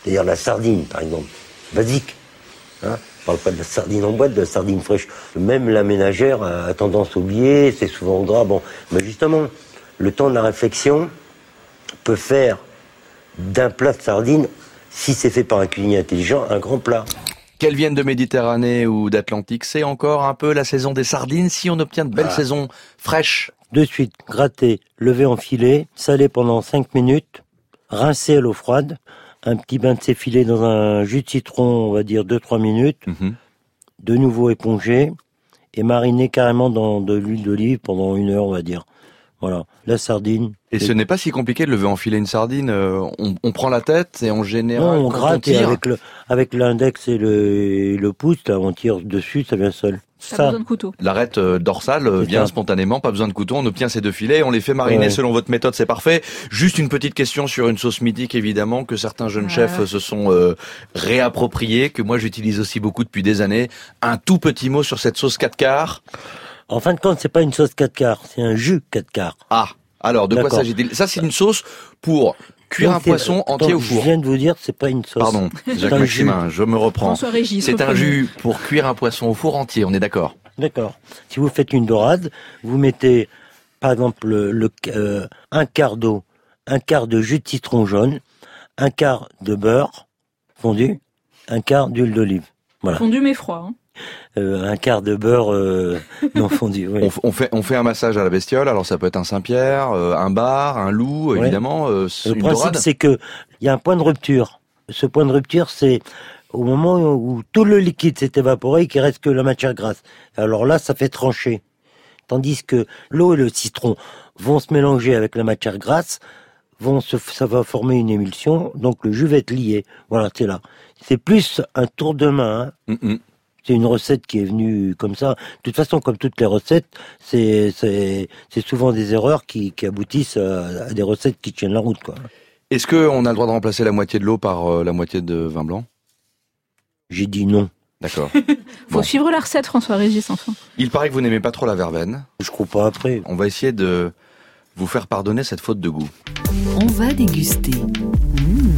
c'est-à-dire la sardine, par exemple, basique. Hein on parle pas de la sardine en boîte, de la sardine fraîche. Même la ménagère a, a tendance à oublier, c'est souvent gras. Bon, mais justement, le temps de la réflexion peut faire d'un plat de sardine si c'est fait par un cuisinier intelligent, un grand plat. Qu'elles viennent de Méditerranée ou d'Atlantique, c'est encore un peu la saison des sardines si on obtient de belles Ah. saisons fraîches. De suite, gratter, lever en filet, saler pendant 5 minutes, rincer à l'eau froide, un petit bain de ces filets dans un jus de citron, on va dire 2-3 minutes, Mhm. de nouveau éponger et mariner carrément dans de l'huile d'olive pendant une heure, on va dire. Voilà, la sardine. Et ce n'est pas si compliqué de lever enfiler une sardine. euh, On, on prend la tête et en général, Non, on gratte tire, avec l'index et le, et le pouce, là, on tire dessus, ça vient seul. T'as Ça, besoin de couteau. l'arête euh, dorsale euh, vient ça. spontanément, pas besoin de couteau, on obtient ces deux filets, on les fait mariner Ouais. selon votre méthode, c'est parfait. Juste une petite question sur une sauce mythique évidemment que certains jeunes chefs se sont euh, réappropriés, que moi j'utilise aussi beaucoup depuis des années. Un tout petit mot sur cette sauce 4 quarts. en fin de compte, c'est pas une sauce 4 quarts, c'est un jus 4 quarts. Ah, alors de quoi s'agit-il? Ça c'est une sauce pour cuire Donc, un poisson entier au four. Je viens de vous dire, c'est pas une sauce. Pardon, Jacques un Maximin, je me reprends. François Régis. C'est un jus pour cuire un poisson au four entier, on est d'accord D'accord. Si vous faites une dorade, vous mettez, par exemple, le, le- euh, un quart d'eau, un quart de jus de citron jaune, un quart de beurre fondu, un quart d'huile d'olive. Voilà. Fondu mais froid. hein. Euh, un quart de beurre euh, non fondu. oui. on, fait, on fait un massage à la bestiole, alors ça peut être un Saint-Pierre, euh, un bar, un loup, évidemment, Le principe, c'est que il y a un point de rupture. Ce point de rupture, c'est au moment où tout le liquide s'est évaporé et qu'il reste que la matière grasse. Alors là, ça fait trancher. Tandis que l'eau et le citron vont se mélanger avec la matière grasse, vont se, ça va former une émulsion, donc le jus va être lié. Voilà, c'est là. C'est plus un tour de main. hein. Mm, mm. C'est une recette qui est venue comme ça. De toute façon, comme toutes les recettes, c'est c'est c'est souvent des erreurs qui, qui aboutissent à, à des recettes qui tiennent la route, quoi. Est-ce qu'on a le droit de remplacer la moitié de l'eau par euh, la moitié de vin blanc? J'ai dit non. D'accord. Faut Bon. suivre la recette, François Régis, enfin. Il paraît que vous n'aimez pas trop la verveine. Je crois pas après. On va essayer de vous faire pardonner cette faute de goût. On va déguster. Mmh.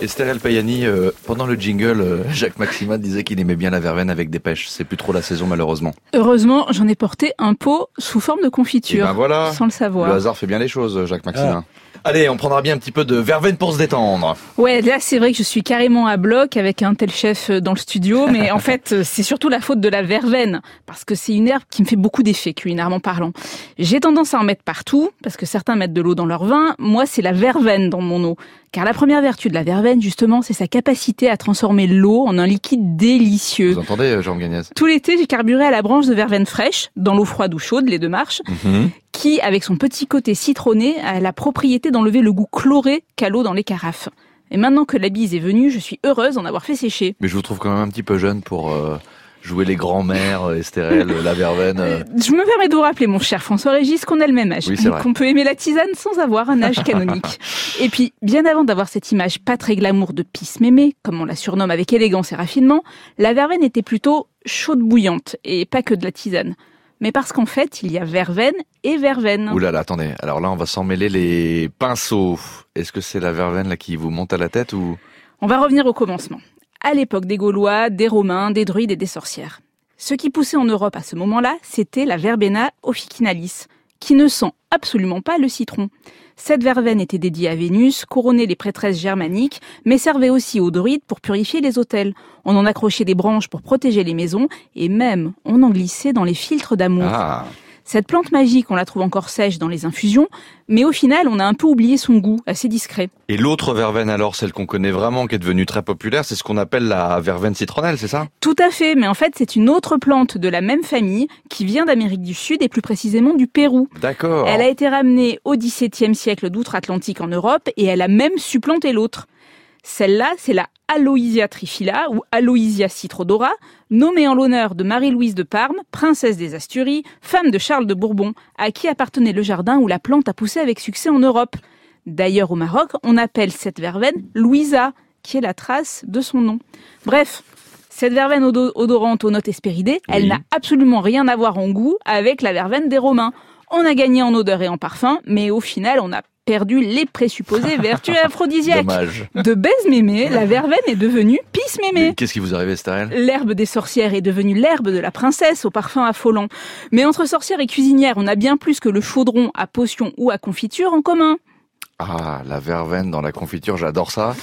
Esther El Payani, euh, pendant le jingle, euh, Jacques Maximin disait qu'il aimait bien la verveine avec des pêches. C'est plus trop la saison malheureusement. Heureusement, j'en ai porté un pot sous forme de Et confiture. ben voilà, Sans le savoir. le hasard fait bien les choses, Jacques Maximin. Allez, on prendra bien un petit peu de verveine pour se détendre. Ouais, là c'est vrai que je suis carrément à bloc avec un tel chef dans le studio, mais en fait euh, c'est surtout la faute de la verveine, parce que c'est une herbe qui me fait beaucoup d'effet culinairement parlant. J'ai tendance à en mettre partout, parce que certains mettent de l'eau dans leur vin, moi c'est la verveine dans mon eau. Car la première vertu de la verveine, justement, c'est sa capacité à transformer l'eau en un liquide délicieux. Vous entendez, euh, Jean Gagnès? Tout l'été, j'ai carburé à la branche de verveine fraîche, dans l'eau froide ou chaude, les deux marches, Mhm. Qui, avec son petit côté citronné, a la propriété d'enlever le goût chloré qu'a l'eau dans les carafes. Et maintenant que la bise est venue, je suis heureuse d'en avoir fait sécher. Mais je vous trouve quand même un petit peu jeune pour euh, jouer les grands-mères, euh, Estérel, euh, la verveine. Je me permets de vous rappeler, mon cher François Régis, qu'on a le même âge, Oui, qu'on peut aimer la tisane sans avoir un âge canonique. Et puis, bien avant d'avoir cette image pas très glamour de pisse mémé, comme on la surnomme avec élégance et raffinement, la verveine était plutôt chaude bouillante, et pas que de la tisane. Mais parce qu'en fait, il y a verveine et verveine. Ouh là là, attendez. Alors là, on va s'en mêler les pinceaux. Est-ce que c'est la verveine là qui vous monte à la tête ou? On va revenir au commencement. À l'époque des Gaulois, des Romains, des druides et des sorcières. Ce qui poussait en Europe à ce moment-là, c'était la verbena officinalis, qui ne sent absolument pas le citron. Cette verveine était dédiée à Vénus, couronnait les prêtresses germaniques, mais servait aussi aux druides pour purifier les autels. On en accrochait des branches pour protéger les maisons, et même on en glissait dans les filtres d'amour. Ah, Cette plante magique, on la trouve encore sèche dans les infusions, mais au final, on a un peu oublié son goût, assez discret. Et l'autre verveine alors, celle qu'on connaît vraiment, qui est devenue très populaire, c'est ce qu'on appelle la verveine citronnelle, c'est ça? Tout à fait, mais en fait, c'est une autre plante de la même famille qui vient d'Amérique du Sud et plus précisément du Pérou. D'accord. Elle a été ramenée au XVIIe siècle d'outre-Atlantique en Europe et elle a même supplanté l'autre. Celle-là, c'est la Aloysia trifila ou Aloysia citrodora, nommée en l'honneur de Marie-Louise de Parme, princesse des Asturies, femme de Charles de Bourbon, à qui appartenait le jardin où la plante a poussé avec succès en Europe. D'ailleurs, au Maroc, on appelle cette verveine Louisa, qui est la trace de son nom. Bref, cette verveine odo- odorante aux notes espéridées, elle n'a absolument rien à voir en goût avec la verveine des Romains. On a gagné en odeur et en parfum, mais au final, on a perdu les présupposées vertus aphrodisiaques. Dommage. De baise mémé, la verveine est devenue pisse mémé. Qu'est-ce qui vous arrive, Estérel L'herbe des sorcières est devenue l'herbe de la princesse au parfum affolant. Mais entre sorcières et cuisinières, on a bien plus que le chaudron à potion ou à confiture en commun. Ah, la verveine dans la confiture, j'adore ça.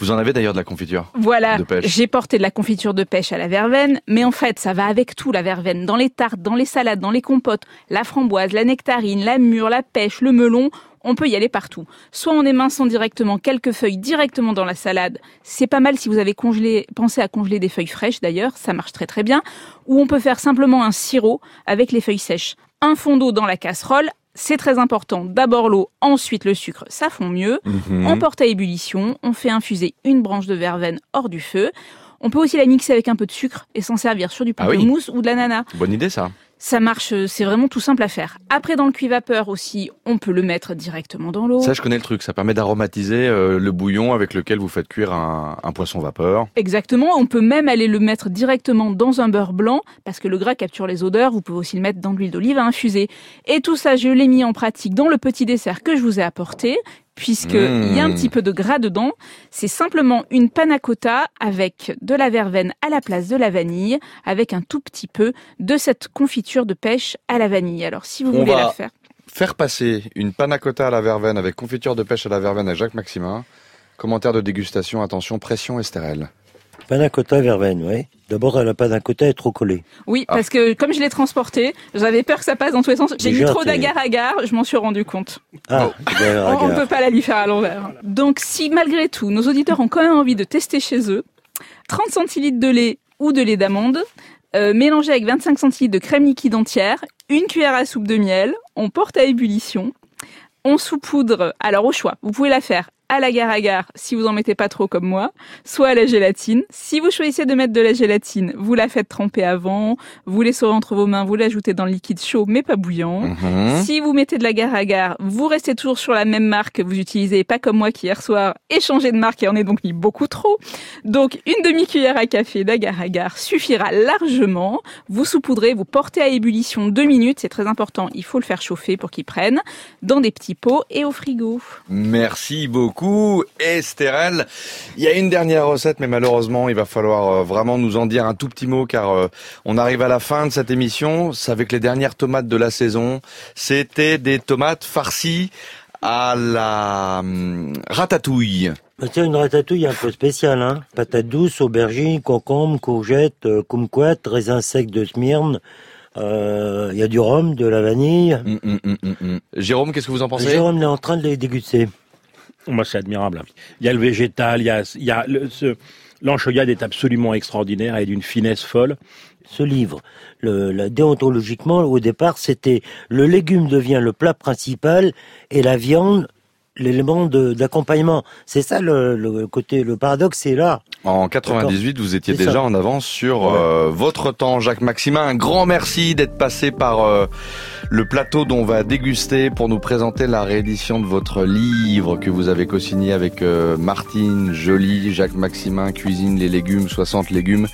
Vous en avez d'ailleurs de la confiture Voilà, de pêche. j'ai porté de la confiture de pêche à la verveine, mais en fait, ça va avec tout, la verveine. Dans les tartes, dans les salades, dans les compotes, la framboise, la nectarine, la mûre, la pêche, le melon, on peut y aller partout. Soit en éminçant directement quelques feuilles directement dans la salade, c'est pas mal si vous avez congelé, pensé à congeler des feuilles fraîches d'ailleurs, ça marche très très bien. Ou on peut faire simplement un sirop avec les feuilles sèches. Un fond d'eau dans la casserole, c'est très important. D'abord l'eau, ensuite le sucre, ça fond mieux. Mhm. On porte à ébullition, on fait infuser une branche de verveine hors du feu. On peut aussi la mixer avec un peu de sucre et s'en servir sur du Ah oui. pamplemousse ou de l'ananas. Bonne idée ça. Ça marche, euh, c'est vraiment tout simple à faire. Après, dans le cuit-vapeur aussi, on peut le mettre directement dans l'eau. Ça, je connais le truc. Ça permet d'aromatiser euh, le bouillon avec lequel vous faites cuire un, un poisson vapeur. Exactement, on peut même aller le mettre directement dans un beurre blanc, parce que le gras capture les odeurs, vous pouvez aussi le mettre dans de l'huile d'olive à infuser. Et tout ça, je l'ai mis en pratique dans le petit dessert que je vous ai apporté, puisque Mmh. il y a un petit peu de gras dedans. C'est simplement une panna cotta avec de la verveine à la place de la vanille, avec un tout petit peu de cette confiture de pêche à la vanille. Alors, si vous On voulez la faire, Faire passer une panna cotta à la verveine avec confiture de pêche à la verveine à Jacques Maximin. Commentaire de dégustation, attention, pression estérelle. Panna cotta verveine, oui. D'abord, la panna cotta est trop collée. Oui, Ah. parce que comme je l'ai transporté, j'avais peur que ça passe dans tous les sens. J'ai mis trop t'es- d'agar-agar, je m'en suis rendu compte. Ah, agar, On, agar. peut pas la lui faire à l'envers. Donc si malgré tout, nos auditeurs ont quand même envie de tester chez eux, 30 centilitres de lait ou de lait d'amande, euh, mélangé avec 25 centilitres de crème liquide entière, une cuillère à soupe de miel, on porte à ébullition, on saupoudre, alors au choix, vous pouvez la faire à l'agar-agar si vous en mettez pas trop comme moi, soit à la gélatine. Si vous choisissez de mettre de la gélatine, vous la faites tremper avant, vous l'essorez entre vos mains, vous l'ajoutez dans le liquide chaud mais pas bouillant. Mhm. Si vous mettez de l'agar-agar, vous restez toujours sur la même marque que vous utilisez, pas comme moi qui hier soir changé de marque et en ai donc mis beaucoup trop. Donc une demi-cuillère à café d'agar-agar suffira largement. Vous saupoudrez, vous portez à ébullition deux minutes, c'est très important, il faut le faire chauffer pour qu'il prenne, dans des petits pots et au frigo. Merci beaucoup, Estérel. Il y a une dernière recette, mais malheureusement, il va falloir euh, vraiment nous en dire un tout petit mot, car euh, on arrive à la fin de cette émission. C'est avec les dernières tomates de la saison. C'était des tomates farcies à la hum, ratatouille. Bah, C'est une ratatouille un peu spéciale, hein. Patates douces, aubergines, concombres, courgettes, euh, kumquat, raisins secs de Smyrne. Euh, Il y a du rhum, de la vanille. Hum, hum. Jérôme, qu'est-ce que vous en pensez? Jérôme est en train de les déguster. Moi, c'est admirable. Il y a le végétal, il y a, il y a est absolument extraordinaire et d'une finesse folle. Ce livre, le, déontologiquement, au départ, c'était le légume devient le plat principal et la viande l'élément d'accompagnement. C'est ça le, le côté, le paradoxe, c'est là. En 98, vous étiez déjà ça. en avance sur Ouais. euh, votre temps, Jacques Maximin. Un grand merci d'être passé par euh, le plateau dont on va déguster pour nous présenter la réédition de votre livre que vous avez co-signé avec euh, Martine Joly, Jacques Maximin, Cuisine les légumes, 60 légumes,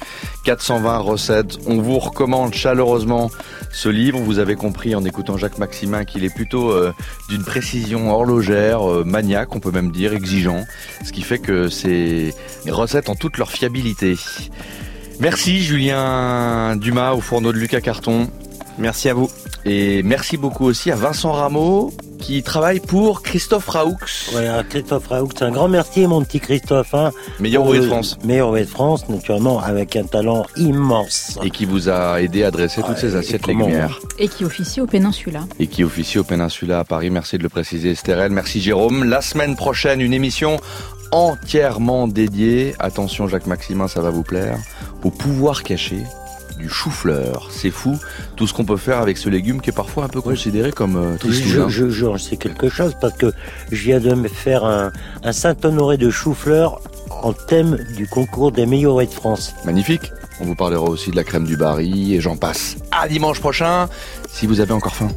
420 recettes. On vous recommande chaleureusement ce livre. Vous avez compris en écoutant Jacques Maximin qu'il est plutôt d'une précision horlogère, euh, maniaque, on peut même dire, exigeant. Ce qui fait que des recettes en toute leur fiabilité. Merci Julien Dumas au fourneau de Lucas Carton. Merci à vous. Et merci beaucoup aussi à Vincent Rameau qui travaille pour Christophe Raoux, Voilà, Christophe Raoult, un grand merci, mon petit Christophe. Hein, meilleur ouvrier de le- France. Meilleur ouvrier de France, naturellement, avec un talent immense. Et qui vous a aidé à dresser toutes Ouais, ces et assiettes légumières. Et qui officie au Péninsula. et qui officie au Péninsula à Paris. Merci de le préciser, Estérel. Merci, Jérôme. La semaine prochaine, une émission entièrement dédiée, attention Jacques Maximin, ça va vous plaire, au pouvoir caché du chou-fleur. C'est fou, tout ce qu'on peut faire avec ce légume qui est parfois un peu considéré comme euh, Je, je, sais quelque chose parce que je viens de me faire un, un Saint-Honoré de chou-fleur en thème du concours des meilleurs de France. Magnifique. On vous parlera aussi de la crème du Barry et j'en passe. À dimanche prochain, si vous avez encore faim.